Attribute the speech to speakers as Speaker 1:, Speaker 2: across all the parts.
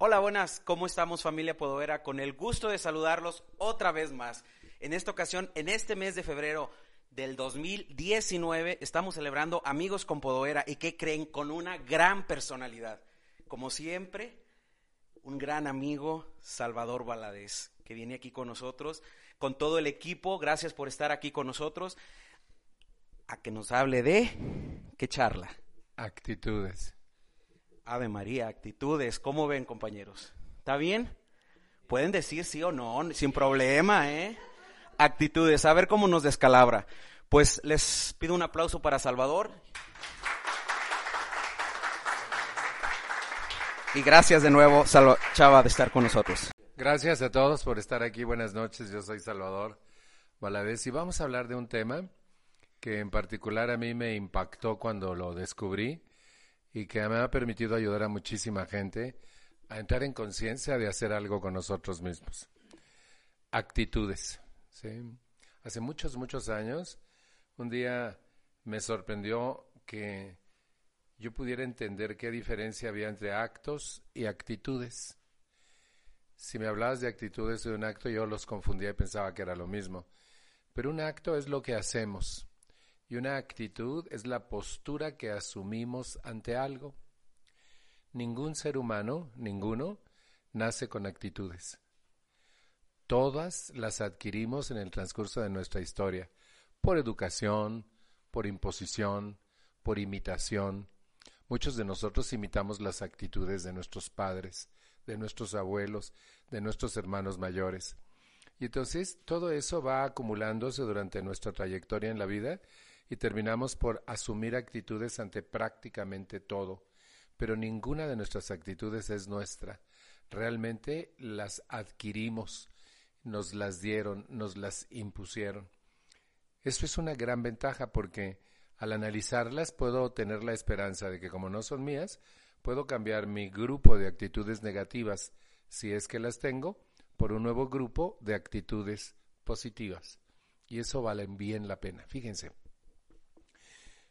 Speaker 1: Hola, buenas, ¿cómo estamos familia Podovera? Con el gusto de saludarlos otra vez más. En esta ocasión, en este mes de febrero del 2019, estamos celebrando Amigos con Podovera y que creen con una gran personalidad. Como siempre, un gran amigo, Salvador Valadez, que viene aquí con nosotros, con todo el equipo. Gracias por estar aquí con nosotros. A que nos hable de qué charla.
Speaker 2: Actitudes.
Speaker 1: Ave María, actitudes. ¿Cómo ven, compañeros? ¿Está bien? Pueden decir sí o no, sin problema, ¿eh? Actitudes, a ver cómo nos descalabra. Pues les pido un aplauso para Salvador. Y gracias de nuevo, Chava, de estar con nosotros.
Speaker 2: Gracias a todos por estar aquí. Buenas noches, yo soy Salvador Valadez y vamos a hablar de un tema que en particular a mí me impactó cuando lo descubrí y que me ha permitido ayudar a muchísima gente a entrar en conciencia de hacer algo con nosotros mismos. Actitudes. Hace muchos, muchos años, un día me sorprendió que yo pudiera entender qué diferencia había entre actos y actitudes. Si me hablabas de actitudes de un acto, yo los confundía y pensaba que era lo mismo. Pero un acto es lo que hacemos. Y una actitud es la postura que asumimos ante algo. Ningún ser humano, ninguno, nace con actitudes. Todas las adquirimos en el transcurso de nuestra historia, por educación, por imposición, por imitación. Muchos de nosotros imitamos las actitudes de nuestros padres, de nuestros abuelos, de nuestros hermanos mayores. Y entonces todo eso va acumulándose durante nuestra trayectoria en la vida y terminamos por asumir actitudes ante prácticamente todo, pero ninguna de nuestras actitudes es nuestra. Realmente las adquirimos, nos las dieron, nos las impusieron. Eso es una gran ventaja porque al analizarlas puedo tener la esperanza de que como no son mías, puedo cambiar mi grupo de actitudes negativas, si es que las tengo, por un nuevo grupo de actitudes positivas. Y eso vale bien la pena. Fíjense.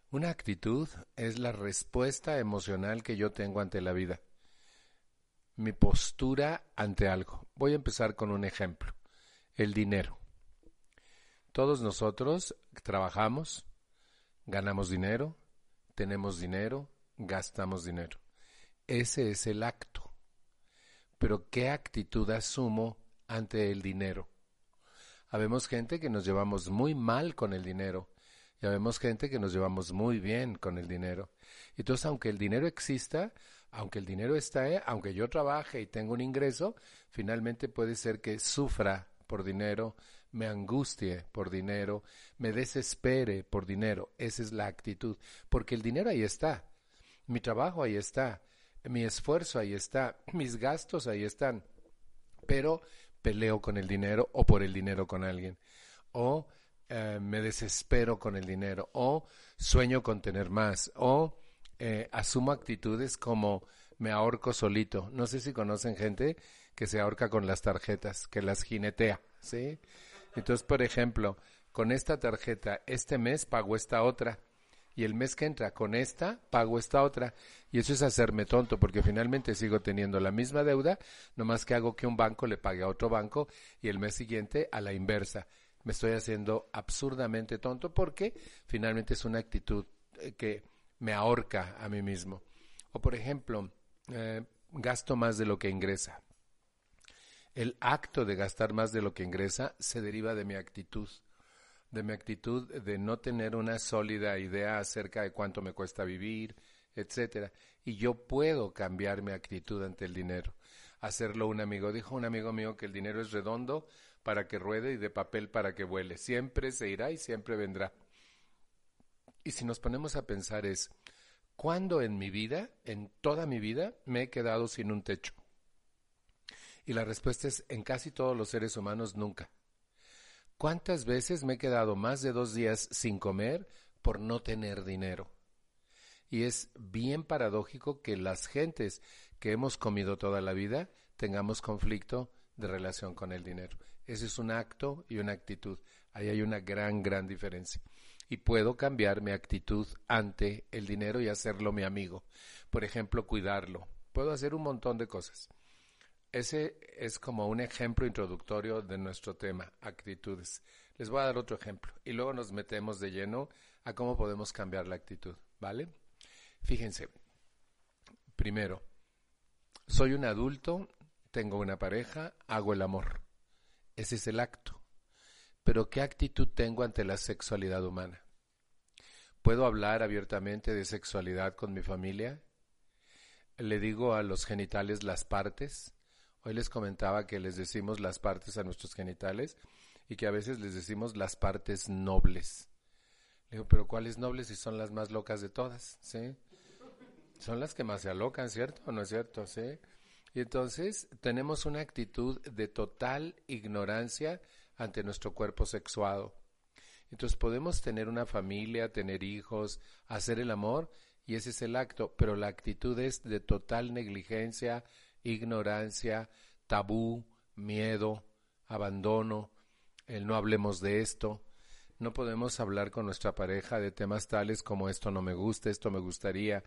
Speaker 2: Una actitud es la respuesta emocional que yo tengo ante la vida. Mi postura ante algo. Voy a empezar con un ejemplo. El dinero. Todos nosotros trabajamos, ganamos dinero, tenemos dinero, gastamos dinero. Ese es el acto. Pero ¿qué actitud asumo ante el dinero? Habemos gente que nos llevamos muy mal con el dinero ya vemos gente que nos llevamos muy bien con el dinero. Entonces, aunque el dinero exista, aunque el dinero está, aunque yo trabaje y tenga un ingreso, finalmente puede ser que sufra por dinero, me angustie por dinero, me desespere por dinero. Esa es la actitud, porque el dinero ahí está, mi trabajo ahí está, mi esfuerzo ahí está, mis gastos ahí están, pero peleo con el dinero o por el dinero con alguien. O eh, me desespero con el dinero o sueño con tener más o eh, asumo actitudes como me ahorco solito. No sé si conocen gente que se ahorca con las tarjetas, que las jinetea, ¿sí? Entonces, por ejemplo, con esta tarjeta este mes pago esta otra y el mes que entra con esta pago esta otra y eso es hacerme tonto porque finalmente sigo teniendo la misma deuda, nomás que hago que un banco le pague a otro banco y el mes siguiente a la inversa me estoy haciendo absurdamente tonto porque finalmente es una actitud eh, que me ahorca a mí mismo. O por ejemplo, eh, gasto más de lo que ingresa. El acto de gastar más de lo que ingresa se deriva de mi actitud, de mi actitud de no tener una sólida idea acerca de cuánto me cuesta vivir, etcétera. Y yo puedo cambiar mi actitud ante el dinero. Hacerlo un amigo. Dijo un amigo mío que el dinero es redondo, para que ruede y de papel para que vuele. Siempre se irá y siempre vendrá. Y si nos ponemos a pensar es, ¿cuándo en mi vida, en toda mi vida, me he quedado sin un techo? Y la respuesta es, en casi todos los seres humanos, nunca. ¿Cuántas veces me he quedado más de dos días sin comer por no tener dinero? Y es bien paradójico que las gentes que hemos comido toda la vida tengamos conflicto de relación con el dinero. Ese es un acto y una actitud. Ahí hay una gran, gran diferencia. Y puedo cambiar mi actitud ante el dinero y hacerlo mi amigo. Por ejemplo, cuidarlo. Puedo hacer un montón de cosas. ese es como un ejemplo introductorio de nuestro tema, actitudes. Les voy a dar otro ejemplo y luego nos metemos de lleno a cómo podemos cambiar la actitud, ¿vale? Fíjense, primero, soy un adulto, tengo una pareja, hago el amor. Ese es el acto. Pero ¿qué actitud tengo ante la sexualidad humana? ¿Puedo hablar abiertamente de sexualidad con mi familia? ¿Le digo a los genitales las partes? Hoy les comentaba que les decimos las partes a nuestros genitales y que a veces les decimos las partes nobles. Le digo, pero ¿cuáles nobles si son las más locas de todas? ¿Sí? Son las que más se alocan, ¿cierto? ¿O no es cierto? ¿Sí? Y entonces tenemos una actitud de total ignorancia ante nuestro cuerpo sexuado. Entonces podemos tener una familia, tener hijos, hacer el amor, y ese es el acto, pero la actitud es de total negligencia, ignorancia, tabú, miedo, abandono, el no hablemos de esto. No podemos hablar con nuestra pareja de temas tales como esto no me gusta, esto me gustaría.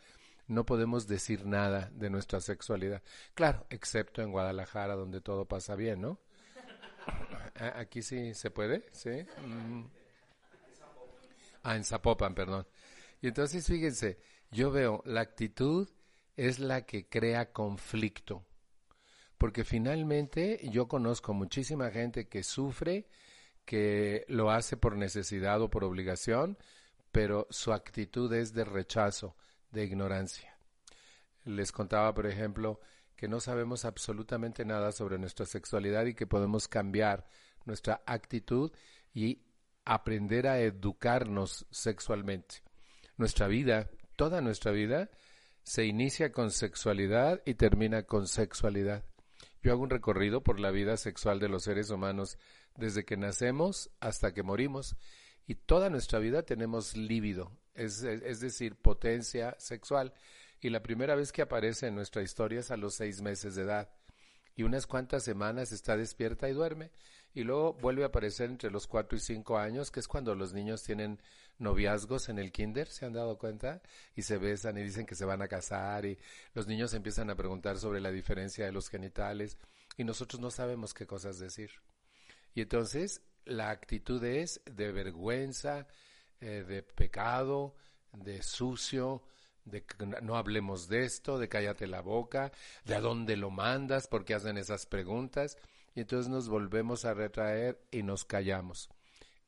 Speaker 2: No podemos decir nada de nuestra sexualidad. Claro, excepto en Guadalajara, donde todo pasa bien, ¿no? Aquí sí se puede, ¿sí? Mm. Ah, en Zapopan, perdón. Y entonces, fíjense, yo veo, la actitud es la que crea conflicto. Porque finalmente yo conozco muchísima gente que sufre, que lo hace por necesidad o por obligación, pero su actitud es de rechazo, de ignorancia. Les contaba, por ejemplo, que no sabemos absolutamente nada sobre nuestra sexualidad y que podemos cambiar nuestra actitud y aprender a educarnos sexualmente. Nuestra vida, toda nuestra vida, se inicia con sexualidad y termina con sexualidad. Yo hago un recorrido por la vida sexual de los seres humanos desde que nacemos hasta que morimos y toda nuestra vida tenemos líbido, es, es, decir, potencia sexual. Y la primera vez que aparece en nuestra historia es a los seis meses de edad. Y unas cuantas semanas está despierta y duerme. Y luego vuelve a aparecer entre los cuatro y cinco años, que es cuando los niños tienen noviazgos en el kinder, ¿se han dado cuenta? Y se besan y dicen que se van a casar y los niños empiezan a preguntar sobre la diferencia de los genitales y nosotros no sabemos qué cosas decir. Y entonces la actitud es de vergüenza, eh, de pecado, de sucio, de no hablemos de esto, de cállate la boca, de a dónde lo mandas, porque hacen esas preguntas, y entonces nos volvemos a retraer y nos callamos.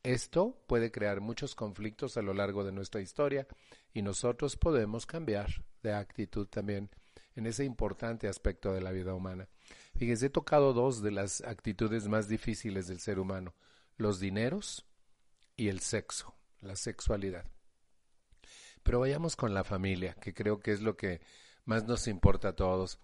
Speaker 2: Esto puede crear muchos conflictos a lo largo de nuestra historia y nosotros podemos cambiar de actitud también en ese importante aspecto de la vida humana. Fíjense, he tocado dos de las actitudes más difíciles del ser humano, los dineros y el sexo, la sexualidad. Pero vayamos con la familia, que creo que es lo que más nos importa a todos.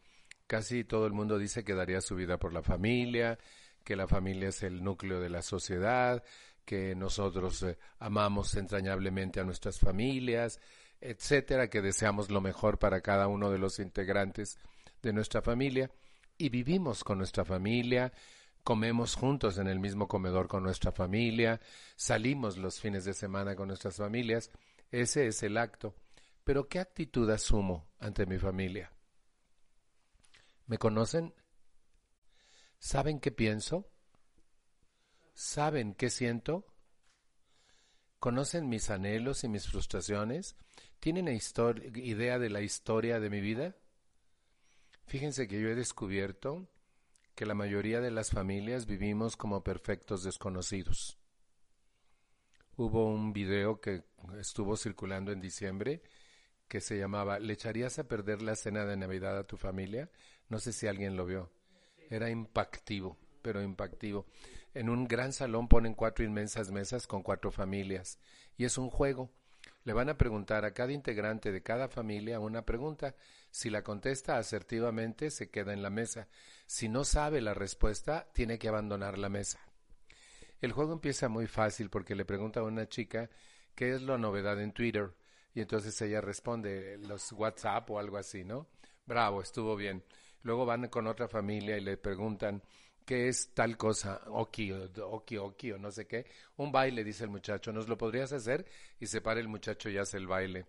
Speaker 2: Casi todo el mundo dice que daría su vida por la familia, que la familia es el núcleo de la sociedad, que nosotros eh, amamos entrañablemente a nuestras familias, etcétera, que deseamos lo mejor para cada uno de los integrantes de nuestra familia y vivimos con nuestra familia, comemos juntos en el mismo comedor con nuestra familia, salimos los fines de semana con nuestras familias, ese es el acto. Pero ¿qué actitud asumo ante mi familia? ¿Me conocen? ¿Saben qué pienso? ¿Saben qué siento? ¿Conocen mis anhelos y mis frustraciones? ¿Tienen idea de la historia de mi vida? Fíjense que yo he descubierto que la mayoría de las familias vivimos como perfectos desconocidos. Hubo un video que estuvo circulando en diciembre que se llamaba ¿Le echarías a perder la cena de Navidad a tu familia? No sé si alguien lo vio. Era impactivo, pero impactivo. En un gran salón ponen cuatro inmensas mesas con cuatro familias y es un juego. Le van a preguntar a cada integrante de cada familia una pregunta. Si la contesta asertivamente, se queda en la mesa. Si no sabe la respuesta, tiene que abandonar la mesa. El juego empieza muy fácil porque le pregunta a una chica qué es la novedad en Twitter y entonces ella responde los WhatsApp o algo así, ¿no? Bravo, estuvo bien. Luego van con otra familia y le preguntan ¿qué es tal cosa? Oki, oki, oki, o no sé qué. Un baile, dice el muchacho, ¿nos lo podrías hacer? Y se para el muchacho y hace el baile.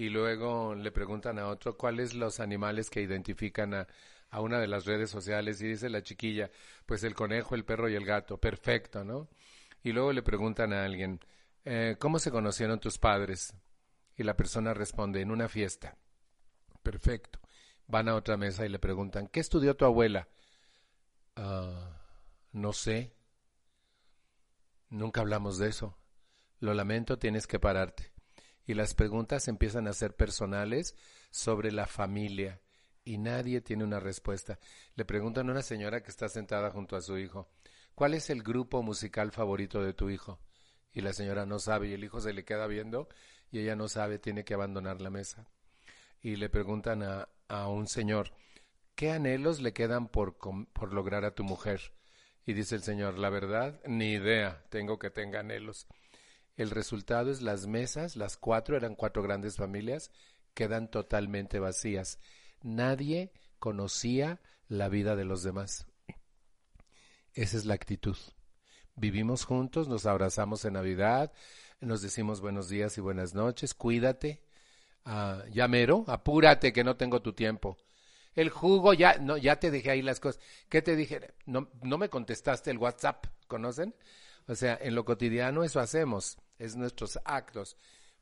Speaker 2: Y luego le preguntan a otro, ¿cuáles los animales que identifican a, a una de las redes sociales y dice la chiquilla, pues el conejo, el perro y el gato, perfecto, ¿no? Y luego le preguntan a alguien, eh, ¿cómo se conocieron tus padres? Y la persona responde, en una fiesta. Perfecto. Van a otra mesa y le preguntan, ¿qué estudió tu abuela? Ah, no sé. Nunca hablamos de eso. Lo lamento, tienes que pararte. Y las preguntas empiezan a ser personales sobre la familia y nadie tiene una respuesta. Le preguntan a una señora que está sentada junto a su hijo, ¿cuál es el grupo musical favorito de tu hijo? Y la señora no sabe y el hijo se le queda viendo y ella no sabe, tiene que abandonar la mesa. Y le preguntan a, a un señor, ¿qué anhelos le quedan por, por lograr a tu mujer? Y dice el señor, la verdad, ni idea, tengo que tenga anhelos. El resultado es las mesas, las cuatro, eran cuatro grandes familias, quedan totalmente vacías. Nadie conocía la vida de los demás. Esa es la actitud. Vivimos juntos, nos abrazamos en Navidad, nos decimos buenos días y buenas noches, cuídate, uh, ya mero, apúrate que no tengo tu tiempo. El jugo, ya, no, ya te dejé ahí las cosas. ¿Qué te dije? No, no me contestaste el WhatsApp, ¿conocen? O sea, en lo cotidiano eso hacemos, es nuestros actos.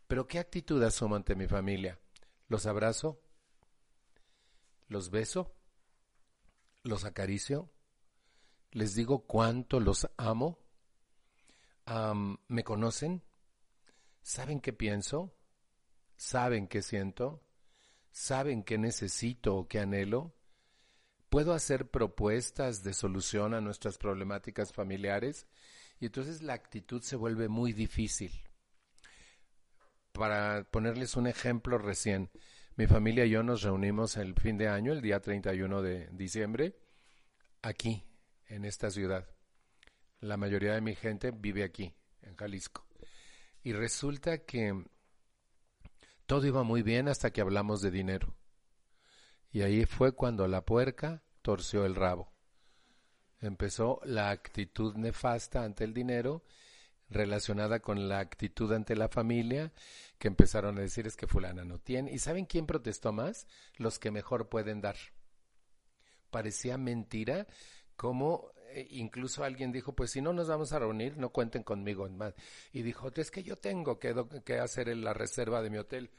Speaker 2: Pero ¿qué actitud asumo ante mi familia? ¿Los abrazo? ¿Los beso? ¿Los acaricio? ¿Les digo cuánto los amo? ¿Me conocen? ¿Saben qué pienso? ¿Saben qué siento? ¿Saben qué necesito o qué anhelo? ¿Puedo hacer propuestas de solución a nuestras problemáticas familiares? Y entonces la actitud se vuelve muy difícil. Para ponerles un ejemplo recién, mi familia y yo nos reunimos el fin de año, el día 31 de diciembre, aquí, en esta ciudad. La mayoría de mi gente vive aquí, en Jalisco. Y resulta que todo iba muy bien hasta que hablamos de dinero. Y ahí fue cuando la puerca torció el rabo. Empezó la actitud nefasta ante el dinero relacionada con la actitud ante la familia, que empezaron a decir es que fulana no tiene. ¿Y saben quién protestó más? Los que mejor pueden dar. Parecía mentira como eh, incluso alguien dijo, pues si no nos vamos a reunir, no cuenten conmigo más. Y dijo, es que yo tengo que, que hacer la reserva de mi hotel.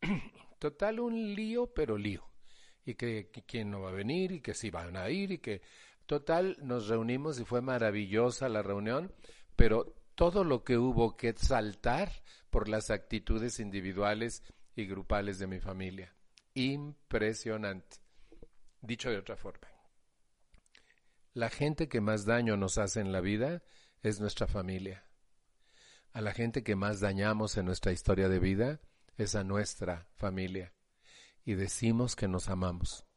Speaker 2: Total, un lío, pero lío. Y que, que quién no va a venir y que sí van a ir y que... Total, nos reunimos y fue maravillosa la reunión, pero todo lo que hubo que saltar por las actitudes individuales y grupales de mi familia. Impresionante. Dicho de otra forma. La gente que más daño nos hace en la vida es nuestra familia. A la gente que más dañamos en nuestra historia de vida es a nuestra familia. Y decimos que nos amamos.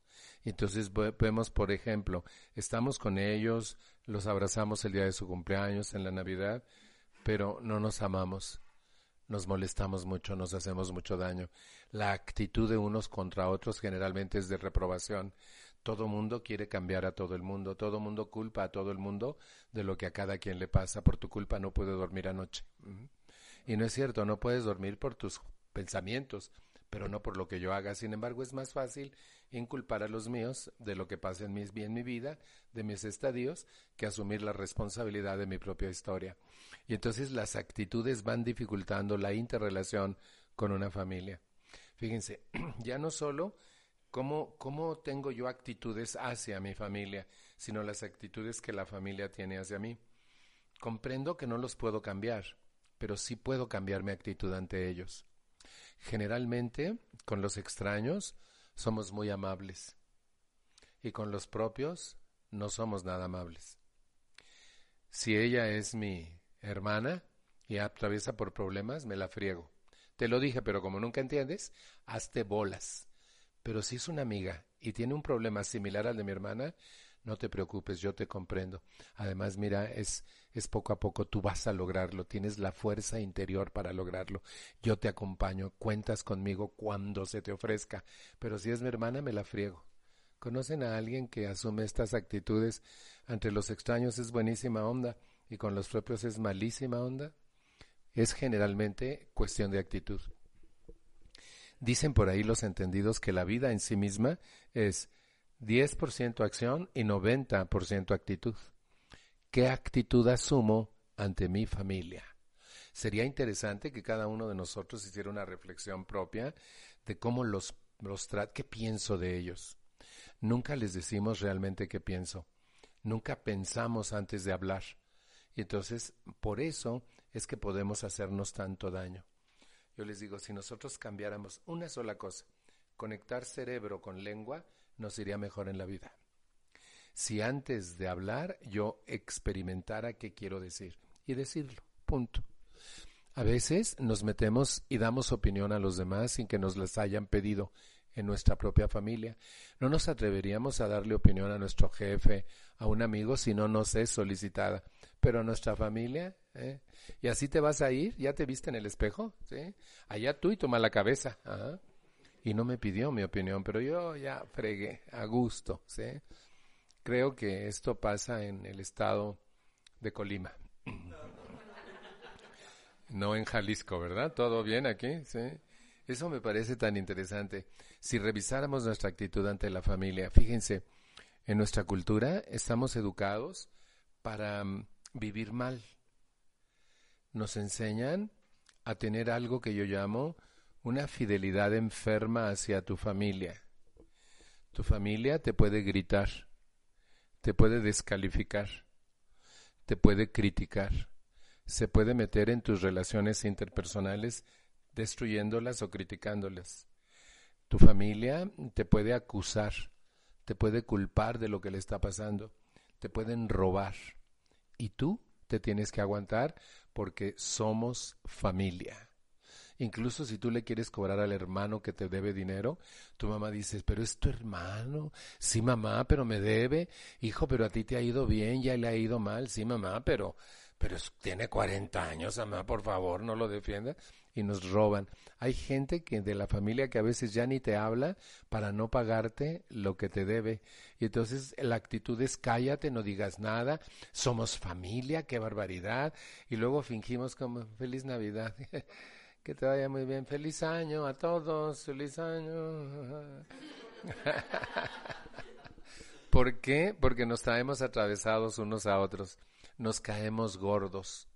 Speaker 2: Entonces vemos, por ejemplo, estamos con ellos, los abrazamos el día de su cumpleaños, en la Navidad, pero no nos amamos, nos molestamos mucho, nos hacemos mucho daño. La actitud de unos contra otros generalmente es de reprobación. Todo mundo quiere cambiar a todo el mundo, todo mundo culpa a todo el mundo de lo que a cada quien le pasa. Por tu culpa no puedo dormir anoche. Y no es cierto, no puedes dormir por tus pensamientos, pero no por lo que yo haga. Sin embargo, es más fácil inculpar a los míos de lo que pasa en mi, vida, de mis estadios, que asumir la responsabilidad de mi propia historia. Y entonces las actitudes van dificultando la interrelación con una familia. Fíjense, ya no solo cómo, cómo tengo yo actitudes hacia mi familia, sino las actitudes que la familia tiene hacia mí. Comprendo que no los puedo cambiar, pero sí puedo cambiar mi actitud ante ellos. Generalmente, con los extraños, somos muy amables y con los propios no somos nada amables. Si ella es mi hermana y atraviesa por problemas, me la friego. Te lo dije, pero como nunca entiendes, hazte bolas. Pero si es una amiga y tiene un problema similar al de mi hermana, no te preocupes, yo te comprendo. Además, mira, es, es poco a poco, tú vas a lograrlo, tienes la fuerza interior para lograrlo. Yo te acompaño, cuentas conmigo cuando se te ofrezca. Pero si es mi hermana, me la friego. ¿Conocen a alguien que asume estas actitudes ante los extraños? Es buenísima onda y con los propios es malísima onda. Es generalmente cuestión de actitud. Dicen por ahí los entendidos que la vida en sí misma es 10% acción y 90% actitud. ¿Qué actitud asumo ante mi familia? Sería interesante que cada uno de nosotros hiciera una reflexión propia de cómo los, los qué pienso de ellos. Nunca les decimos realmente qué pienso. Nunca pensamos antes de hablar. Y entonces, por eso es que podemos hacernos tanto daño. Yo les digo, si nosotros cambiáramos una sola cosa, conectar cerebro con lengua, nos iría mejor en la vida. Si antes de hablar yo experimentara qué quiero decir y decirlo, punto. A veces nos metemos y damos opinión a los demás sin que nos las hayan pedido en nuestra propia familia. No nos atreveríamos a darle opinión a nuestro jefe, a un amigo, si no nos es solicitada. Pero a nuestra familia, ¿eh? Y así te vas a ir, ya te viste en el espejo, ¿sí? Allá tú y toma la cabeza. Y no me pidió mi opinión, pero yo ya fregué, a gusto, ¿sí? Creo que esto pasa en el estado de Colima. No en Jalisco, ¿verdad? ¿Todo bien aquí? Sí. Eso me parece tan interesante. Si revisáramos nuestra actitud ante la familia, fíjense, en nuestra cultura estamos educados para mm, vivir mal. Nos enseñan a tener algo que yo llamo una fidelidad enferma hacia tu familia. Tu familia te puede gritar, te puede descalificar, te puede criticar se puede meter en tus relaciones interpersonales destruyéndolas o criticándolas. Tu familia te puede acusar, te puede culpar de lo que le está pasando, te pueden robar. Y tú te tienes que aguantar porque somos familia. Incluso si tú le quieres cobrar al hermano que te debe dinero, tu mamá dice, pero es tu hermano. Sí, mamá, pero me debe. Hijo, pero a ti te ha ido bien, ya le ha ido mal. Sí, mamá, pero pero tiene 40 años, mamá, por favor, no lo defienda. Y nos roban. Hay gente que de la familia que a veces ya ni te habla para no pagarte lo que te debe. Y entonces la actitud es cállate, no digas nada, somos familia, qué barbaridad. Y luego fingimos como feliz Navidad. que te vaya muy bien, feliz año a todos, feliz año. ¿Por qué? Porque nos traemos atravesados unos a otros nos caemos gordos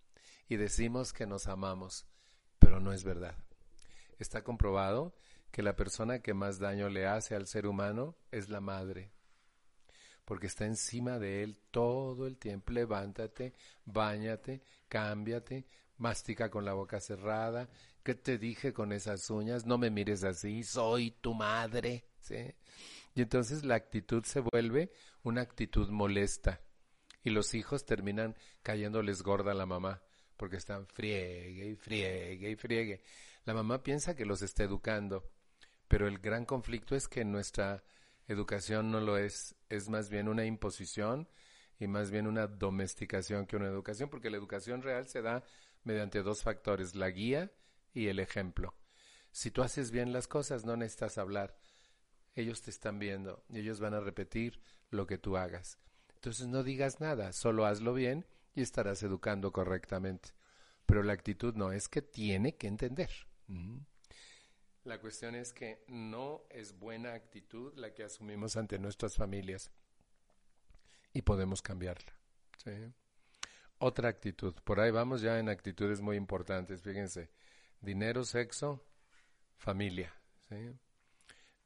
Speaker 2: y decimos que nos amamos, pero no es verdad. Está comprobado que la persona que más daño le hace al ser humano es la madre, porque está encima de él todo el tiempo. Levántate, bañate, cámbiate, mastica con la boca cerrada. ¿Qué te dije con esas uñas? No me mires así, soy tu madre. ¿sí? Y entonces la actitud se vuelve una actitud molesta y los hijos terminan cayéndoles gorda a la mamá porque están friegue y friegue y friegue. La mamá piensa que los está educando, pero el gran conflicto es que nuestra educación no lo es, es más bien una imposición y más bien una domesticación que una educación, porque la educación real se da mediante dos factores, la guía y el ejemplo. Si tú haces bien las cosas, no necesitas hablar. Ellos te están viendo y ellos van a repetir lo que tú hagas. Entonces no digas nada, solo hazlo bien y estarás educando correctamente. Pero la actitud no es que tiene que entender. La cuestión es que no es buena actitud la que asumimos ante nuestras familias y podemos cambiarla. Otra actitud, por ahí vamos ya en actitudes muy importantes, fíjense, dinero, sexo, familia.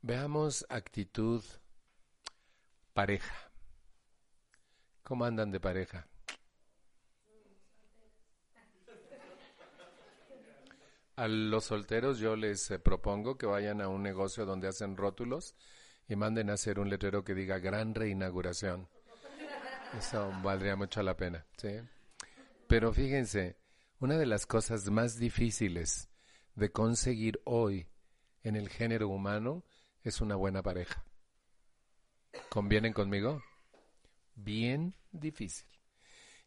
Speaker 2: Veamos actitud pareja. ¿Cómo andan de pareja? A los solteros yo les eh, propongo que vayan a un negocio donde hacen rótulos y manden a hacer un letrero que diga gran reinauguración. Eso valdría mucho la pena, ¿sí? Pero fíjense, una de las cosas más difíciles de conseguir hoy en el género humano es una buena pareja. ¿Convienen conmigo? bien difícil.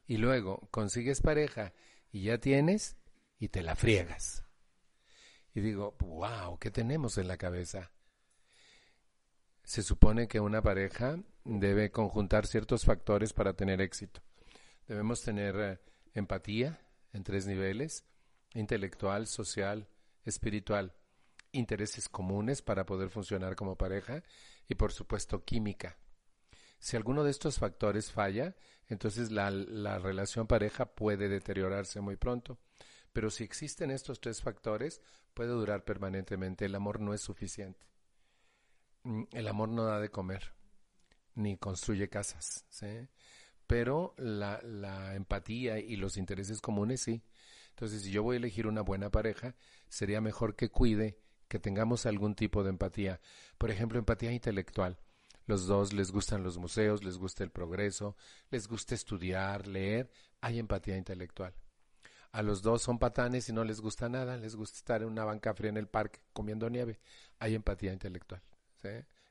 Speaker 2: Y luego consigues pareja y ya tienes y te la friegas. Y digo, wow, ¿qué tenemos en la cabeza? Se supone que una pareja debe conjuntar ciertos factores para tener éxito. Debemos tener eh, empatía en tres niveles, intelectual, social, espiritual, intereses comunes para poder funcionar como pareja y por supuesto química Si alguno de estos factores falla, entonces la, relación pareja puede deteriorarse muy pronto. Pero si existen estos tres factores, puede durar permanentemente. El amor no es suficiente. Mm, el amor no da de comer, ni construye casas, pero la, la, empatía y los intereses comunes sí. Entonces, si yo voy a elegir una buena pareja, sería mejor que cuide que tengamos algún tipo de empatía. Por ejemplo, empatía intelectual. Los dos les gustan los museos, les gusta el progreso, les gusta estudiar, leer. Hay empatía intelectual. A los dos son patanes y no les gusta nada, les gusta estar en una banca fría en el parque comiendo nieve. Hay empatía intelectual.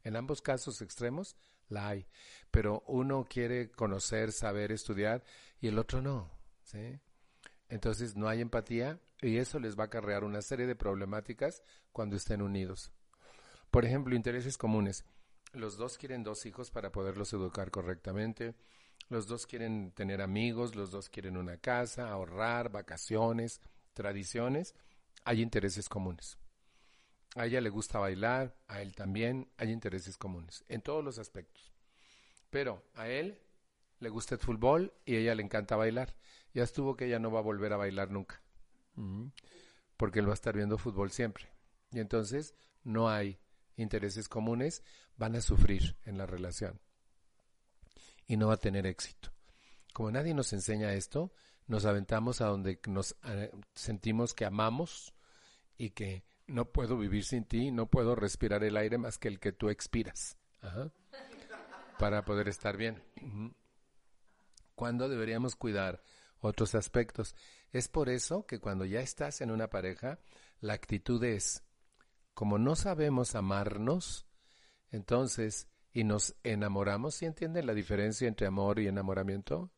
Speaker 2: En ambos casos extremos la hay, pero uno quiere conocer, saber, estudiar y el otro no. Entonces no hay empatía y eso les va a acarrear una serie de problemáticas cuando estén unidos. Por ejemplo, intereses comunes. Los dos quieren dos hijos para poderlos educar correctamente. Los dos quieren tener amigos, los dos quieren una casa, ahorrar, vacaciones, tradiciones. Hay intereses comunes. A ella le gusta bailar, a él también, hay intereses comunes, en todos los aspectos. Pero a él le gusta el fútbol y a ella le encanta bailar. Ya estuvo que ella no va a volver a bailar nunca, porque él va a estar viendo fútbol siempre. Y entonces no hay intereses comunes, van a sufrir en la relación y no va a tener éxito. Como nadie nos enseña esto, nos aventamos a donde nos eh, sentimos que amamos y que no puedo vivir sin ti, no puedo respirar el aire más que el que tú expiras. Para poder estar bien. ¿Cuándo deberíamos cuidar otros aspectos? Es por eso que cuando ya estás en una pareja, la actitud es, como no sabemos amarnos, entonces, y nos enamoramos, ¿sí entienden la diferencia entre amor y enamoramiento?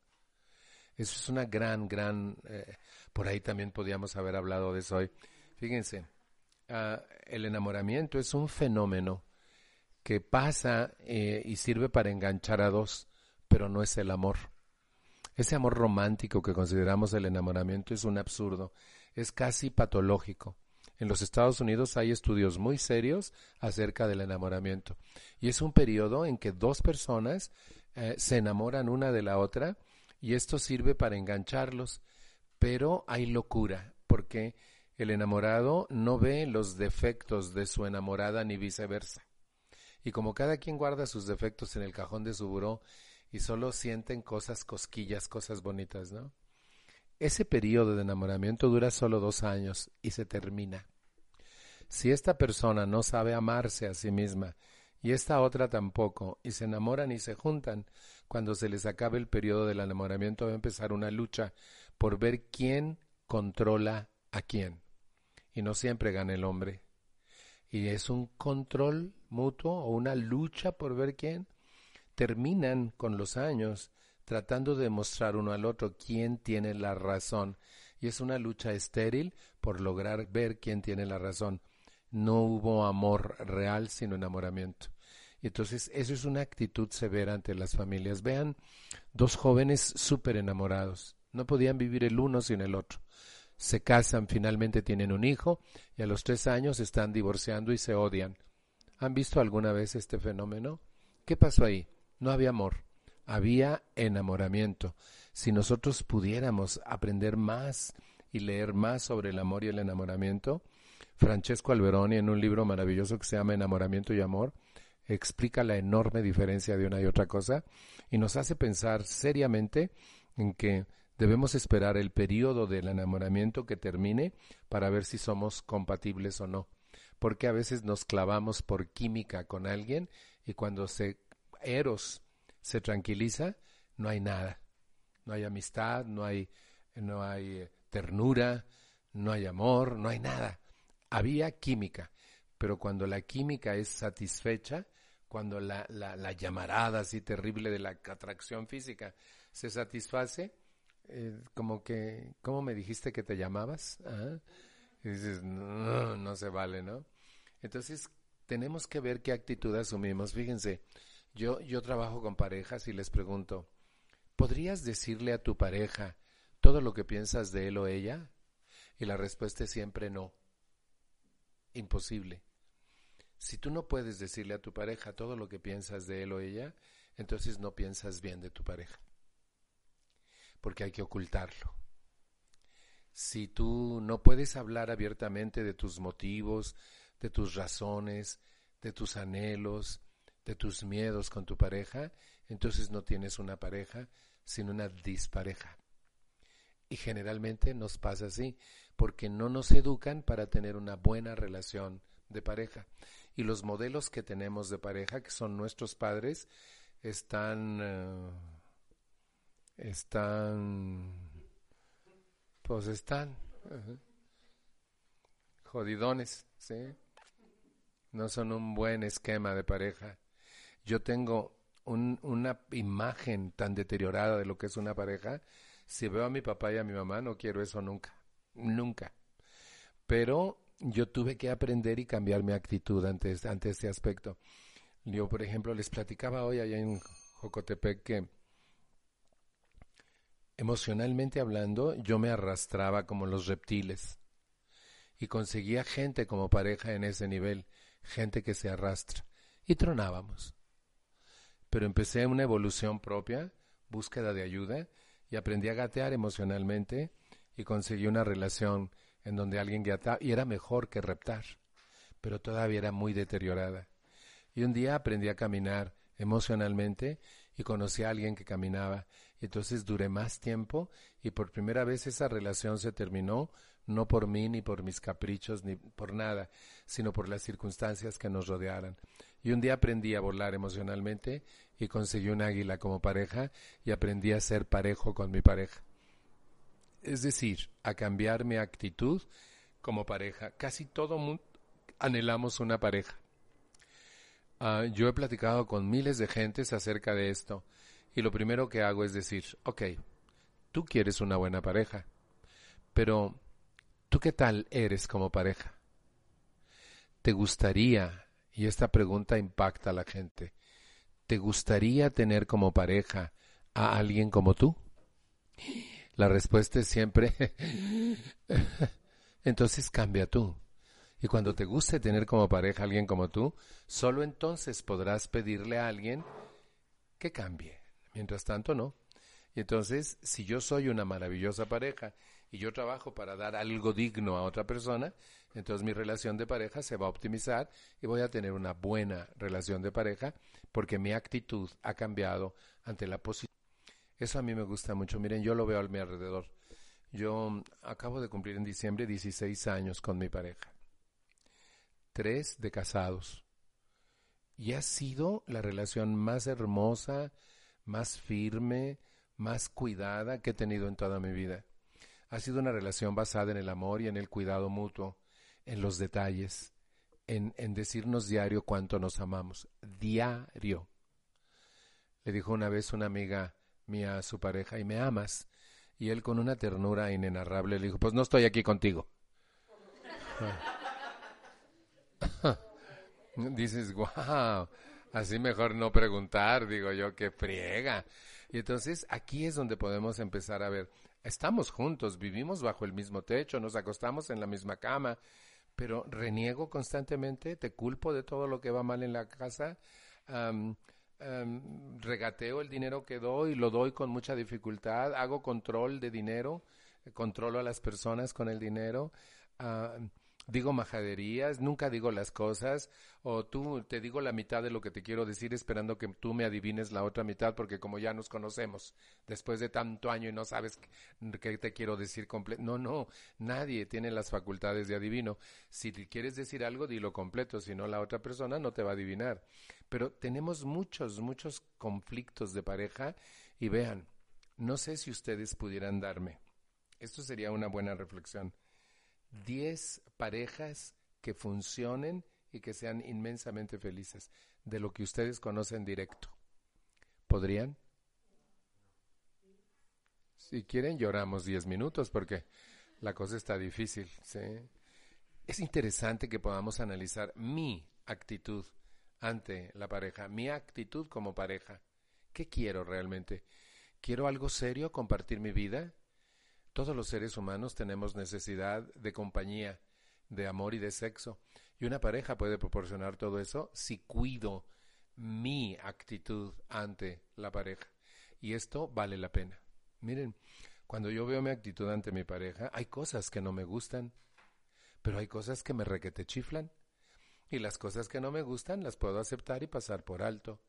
Speaker 2: Eso es una gran, gran, eh, por ahí también podíamos haber hablado de eso hoy. Fíjense, Ah, el enamoramiento es un fenómeno que pasa eh, y sirve para enganchar a dos, pero no es el amor. Ese amor romántico que consideramos el enamoramiento es un absurdo, es casi patológico. En los Estados Unidos hay estudios muy serios acerca del enamoramiento y es un periodo en que dos personas eh, se enamoran una de la otra y esto sirve para engancharlos, pero hay locura porque el enamorado no ve los defectos de su enamorada ni viceversa. Y como cada quien guarda sus defectos en el cajón de su buró y solo sienten cosas cosquillas, cosas bonitas, ¿no? Ese periodo de enamoramiento dura solo dos años y se termina. Si esta persona no sabe amarse a sí misma y esta otra tampoco, y se enamoran y se juntan, cuando se les acabe el periodo del enamoramiento va a empezar una lucha por ver quién controla a quién y no siempre gana el hombre. Y es un control mutuo o una lucha por ver quién. Terminan con los años tratando de demostrar uno al otro quién tiene la razón. Y es una lucha estéril por lograr ver quién tiene la razón. No hubo amor real, sino enamoramiento. Y entonces eso es una actitud severa ante las familias. Vean, dos jóvenes súper enamorados. No podían vivir el uno sin el otro se casan, finalmente tienen un hijo y a los tres años están divorciando y se odian. ¿Han visto alguna vez este fenómeno? ¿Qué pasó ahí? No había amor, había enamoramiento. Si nosotros pudiéramos aprender más y leer más sobre el amor y el enamoramiento, Francesco Alberoni en un libro maravilloso que se llama Enamoramiento y Amor, explica la enorme diferencia de una y otra cosa y nos hace pensar seriamente en que Debemos esperar el periodo del enamoramiento que termine para ver si somos compatibles o no. Porque a veces nos clavamos por química con alguien y cuando se eros se tranquiliza, no hay nada. No hay amistad, no hay, no hay eh, ternura, no hay amor, no hay nada. Había química, pero cuando la química es satisfecha, cuando la, la, la llamarada así terrible de la atracción física se satisface, eh, como que, ¿cómo me dijiste que te llamabas? Ah, y dices, no, no se vale, ¿no? Entonces, tenemos que ver qué actitud asumimos. Fíjense, yo, yo trabajo con parejas y les pregunto, ¿podrías decirle a tu pareja todo lo que piensas de él o ella? Y la respuesta es siempre no. Imposible. Si tú no puedes decirle a tu pareja todo lo que piensas de él o ella, entonces no piensas bien de tu pareja, porque hay que ocultarlo. Si tú no puedes hablar abiertamente de tus motivos, de tus razones, de tus anhelos, de tus miedos con tu pareja, entonces no tienes una pareja, sino una dispareja. Y generalmente nos pasa así, porque no nos educan para tener una buena relación de pareja. Y los modelos que tenemos de pareja, que son nuestros padres, están, eh, están, pues están jodidones, ¿sí? No son un buen esquema de pareja. Yo tengo una imagen tan deteriorada de lo que es una pareja. Si veo a mi papá y a mi mamá, no quiero eso nunca, nunca. Pero yo tuve que aprender y cambiar mi actitud ante, ante este aspecto. Yo, por ejemplo, les platicaba hoy allá en Jocotepec que emocionalmente hablando yo me arrastraba como los reptiles y conseguía gente como pareja en ese nivel, gente que se arrastra y tronábamos. Pero empecé una evolución propia, búsqueda de ayuda y aprendí a gatear emocionalmente y conseguí una relación en donde alguien gateaba y era mejor que reptar, pero todavía era muy deteriorada. Y un día aprendí a caminar emocionalmente y conocí a alguien que caminaba. Y entonces duré más tiempo y por primera vez esa relación se terminó, no por mí ni por mis caprichos ni por nada, sino por las circunstancias que nos rodearan. Y un día aprendí a volar emocionalmente y conseguí un águila como pareja y aprendí a ser parejo con mi pareja. Es decir, a cambiar mi actitud como pareja. Casi todo mundo anhelamos una pareja. Ah, yo he platicado con miles de gentes acerca de esto y lo primero que hago es decir, ok, tú quieres una buena pareja, pero ¿tú qué tal eres como pareja? ¿Te gustaría, y esta pregunta impacta a la gente, ¿te gustaría tener como pareja a alguien como tú? La respuesta es siempre, entonces cambia tú. Y cuando te guste tener como pareja a alguien como tú, solo entonces podrás pedirle a alguien que cambie. Mientras tanto, no. Y entonces, si yo soy una maravillosa pareja y yo trabajo para dar algo digno a otra persona, entonces mi relación de pareja se va a optimizar y voy a tener una buena relación de pareja porque mi actitud ha cambiado ante la posibilidad. Eso a mí me gusta mucho. Miren, yo lo veo a mi alrededor. Yo acabo de cumplir en diciembre 16 años con mi pareja tres de casados. Y ha sido la relación más hermosa, más firme, más cuidada que he tenido en toda mi vida. Ha sido una relación basada en el amor y en el cuidado mutuo, en los detalles, en, en decirnos diario cuánto nos amamos. Diario. Le dijo una vez una amiga mía a su pareja, ¿y me amas? Y él con una ternura inenarrable le dijo, pues no estoy aquí contigo. Dices, wow, así mejor no preguntar, digo yo, que friega. Y entonces aquí es donde podemos empezar a ver, estamos juntos, vivimos bajo el mismo techo, nos acostamos en la misma cama, pero reniego constantemente, te culpo de todo lo que va mal en la casa, regateo el dinero que doy, lo doy con mucha dificultad, hago control de dinero, controlo a las personas con el dinero digo majaderías, nunca digo las cosas, o tú te digo la mitad de lo que te quiero decir esperando que tú me adivines la otra mitad, porque como ya nos conocemos después de tanto año y no sabes qué te quiero decir completo. No, no, nadie tiene las facultades de adivino. Si quieres decir algo, dilo completo, si no la otra persona no te va a adivinar. Pero tenemos muchos, muchos conflictos de pareja y vean, no sé si ustedes pudieran darme. Esto sería una buena reflexión 10 parejas que funcionen y que sean inmensamente felices, de lo que ustedes conocen directo. ¿Podrían? Si quieren, lloramos 10 minutos porque la cosa está difícil. Es interesante que podamos analizar mi actitud ante la pareja, mi actitud como pareja. ¿Qué quiero realmente? ¿Quiero algo serio, compartir mi vida? Todos los seres humanos tenemos necesidad de compañía, de amor y de sexo. Y una pareja puede proporcionar todo eso si cuido mi actitud ante la pareja. Y esto vale la pena. Miren, cuando yo veo mi actitud ante mi pareja, hay cosas que no me gustan, pero hay cosas que me requete chiflan. Y las cosas que no me gustan las puedo aceptar y pasar por alto.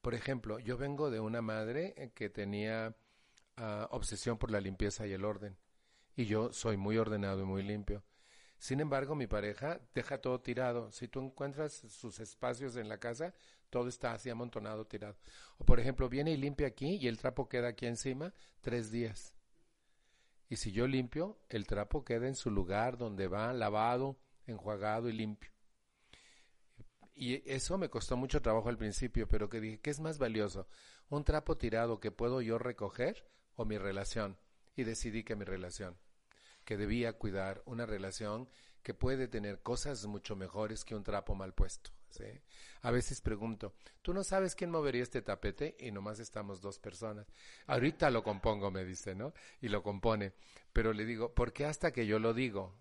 Speaker 2: Por ejemplo, yo vengo de una madre eh, que tenía ah, obsesión por la limpieza y el orden. Y yo soy muy ordenado y muy limpio. Sin embargo, mi pareja deja todo tirado. Si tú encuentras sus espacios en la casa, todo está así amontonado, tirado. O por ejemplo, viene y limpia aquí y el trapo queda aquí encima tres días. Y si yo limpio, el trapo queda en su lugar donde va lavado, enjuagado y limpio. Y eso me costó mucho trabajo al principio, pero que dije, ¿qué es más valioso? ¿Un trapo tirado que puedo yo recoger o mi relación? Y decidí que mi relación, que debía cuidar una relación que puede tener cosas mucho mejores que un trapo mal puesto. A veces pregunto, ¿tú no sabes quién movería este tapete? Y nomás estamos dos personas. Ahorita lo compongo, me dice, ¿no? Y lo compone. Pero le digo, ¿por qué hasta que yo lo digo?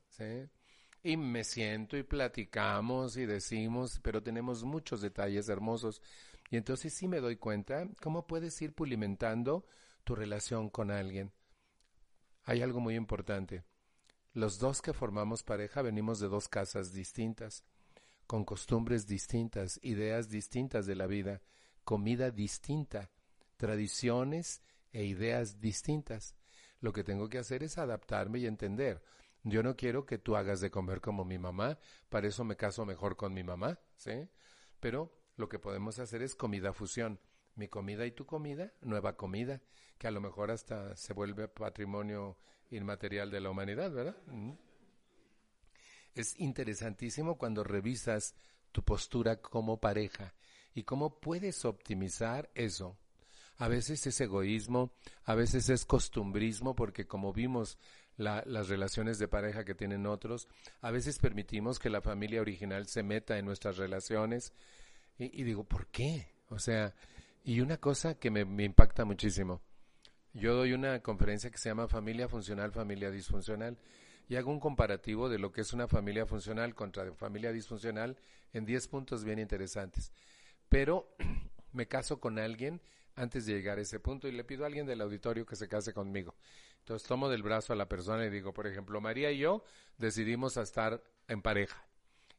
Speaker 2: Y me siento y platicamos y decimos, pero tenemos muchos detalles hermosos. Y entonces sí me doy cuenta cómo puedes ir pulimentando tu relación con alguien. Hay algo muy importante. Los dos que formamos pareja venimos de dos casas distintas con costumbres distintas, ideas distintas de la vida, comida distinta, tradiciones e ideas distintas. Lo que tengo que hacer es adaptarme y entender. Yo no quiero que tú hagas de comer como mi mamá, para eso me caso mejor con mi mamá, ¿sí? Pero lo que podemos hacer es comida fusión. Mi comida y tu comida, nueva comida, que a lo mejor hasta se vuelve patrimonio inmaterial de la humanidad, ¿verdad? Es interesantísimo cuando revisas tu postura como pareja y cómo puedes optimizar eso. A veces es egoísmo, a veces es costumbrismo, porque como vimos las relaciones de pareja que tienen otros, a veces permitimos que la familia original se meta en nuestras relaciones. Y, digo, ¿por qué? O sea, y una cosa que me, impacta muchísimo. Yo doy una conferencia que se llama Familia Funcional, Familia Disfuncional y hago un comparativo de lo que es una familia funcional contra familia disfuncional en 10 puntos bien interesantes. Pero me caso con alguien antes de llegar a ese punto y le pido a alguien del auditorio que se case conmigo. Entonces tomo del brazo a la persona y digo, por ejemplo, María y yo decidimos estar en pareja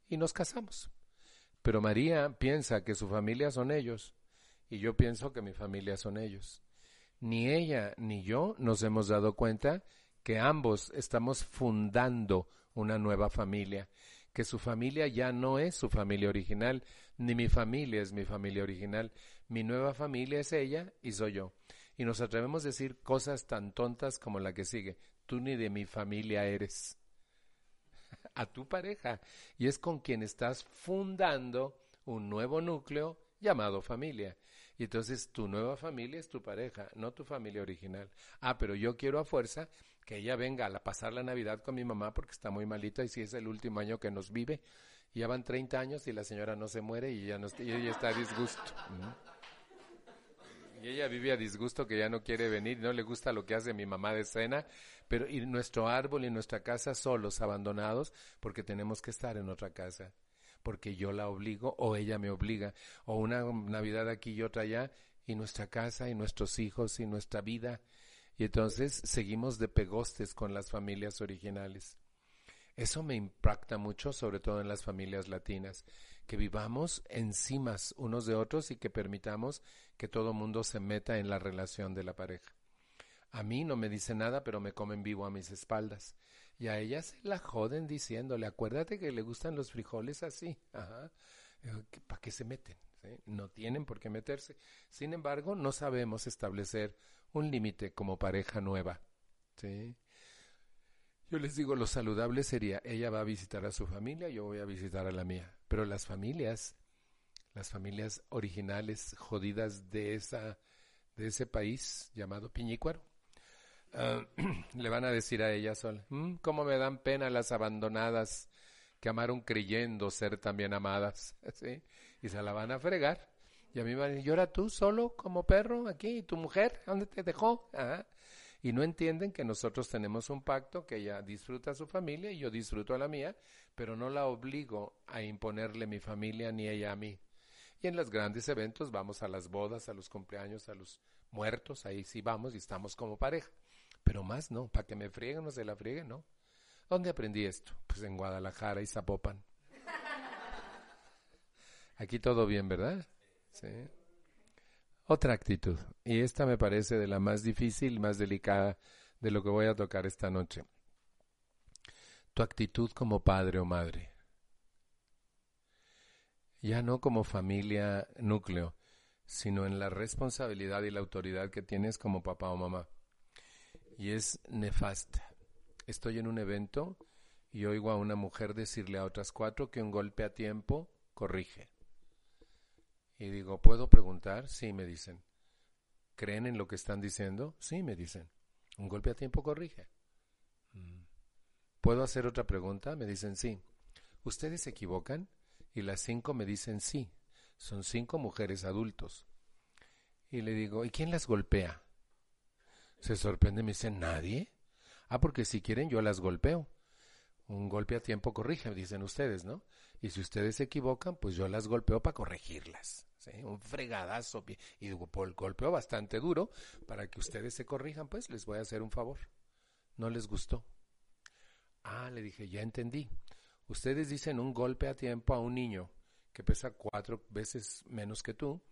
Speaker 2: y nos casamos. Pero María piensa que su familia son ellos y yo pienso que mi familia son ellos. Ni ella ni yo nos hemos dado cuenta que ambos estamos fundando una nueva familia, que su familia ya no es su familia original, ni mi familia es mi familia original, mi nueva familia es ella y soy yo. Y nos atrevemos a decir cosas tan tontas como la que sigue, tú ni de mi familia eres, a tu pareja, y es con quien estás fundando un nuevo núcleo llamado familia. Y entonces tu nueva familia es tu pareja, no tu familia original. Ah, pero yo quiero a fuerza que ella venga a pasar la Navidad con mi mamá porque está muy malita y si es el último año que nos vive. Ya van 30 años y la señora no se muere y, ya no, ella está a disgusto. Y ella vive a disgusto que ya no quiere venir, no le gusta lo que hace mi mamá de cena, pero y nuestro árbol y nuestra casa solos, abandonados, porque tenemos que estar en otra casa, porque yo la obligo o ella me obliga, o una Navidad aquí y otra allá, y nuestra casa y nuestros hijos y nuestra vida y entonces seguimos de pegostes con las familias originales. Eso me impacta mucho, sobre todo en las familias latinas, que vivamos encimas unos de otros y que permitamos que todo mundo se meta en la relación de la pareja. A mí no me dice nada, pero me comen vivo a mis espaldas. Y a ella se la joden diciéndole, acuérdate que le gustan los frijoles así. Ajá. ¿Para qué se meten? No tienen por qué meterse. Sin embargo, no sabemos establecer un límite como pareja nueva. ¿sí? Yo les digo, lo saludable sería, ella va a visitar a su familia, yo voy a visitar a la mía. Pero las familias, las familias originales jodidas de, esa, de ese país llamado Piñícuaro, ah, le van a decir a ella sola, mm, ¿cómo me dan pena las abandonadas que amaron creyendo ser también amadas? ¿Sí? Y se la van a fregar. Y a mí me van a decir, ¿llora tú solo como perro aquí? ¿Y tu mujer? ¿Dónde te dejó? Y no entienden que nosotros tenemos un pacto, que ella disfruta a su familia y yo disfruto a la mía, pero no la obligo a imponerle mi familia ni ella a mí. Y en los grandes eventos vamos a las bodas, a los cumpleaños, a los muertos, ahí sí vamos y estamos como pareja. Pero más no, para que me frieguen o se la frieguen, no. ¿Dónde aprendí esto? Pues en Guadalajara y Zapopan. Aquí todo bien, ¿verdad? Sí. Otra actitud, y esta me parece de la más difícil, más delicada de lo que voy a tocar esta noche. Tu actitud como padre o madre. Ya no como familia núcleo, sino en la responsabilidad y la autoridad que tienes como papá o mamá. Y es nefasta. Estoy en un evento y oigo a una mujer decirle a otras cuatro que un golpe a tiempo corrige. Y digo, ¿puedo preguntar? Sí, me dicen. ¿Creen en lo que están diciendo? Sí, me dicen. Un golpe a tiempo corrige. Mm. ¿Puedo hacer otra pregunta? Me dicen sí. ¿Ustedes se equivocan? Y las cinco me dicen sí. Son cinco mujeres adultos. Y le digo, ¿y quién las golpea? Se sorprende, me dice, ¿nadie? Ah, porque si quieren yo las golpeo. Un golpe a tiempo corrige, dicen ustedes, ¿no? Y si ustedes se equivocan, pues yo las golpeo para corregirlas. ¿sí? Un fregadazo. Y por el golpeo bastante duro, para que ustedes se corrijan, pues les voy a hacer un favor. No les gustó. Ah, le dije, ya entendí. Ustedes dicen un golpe a tiempo a un niño que pesa cuatro veces menos que tú,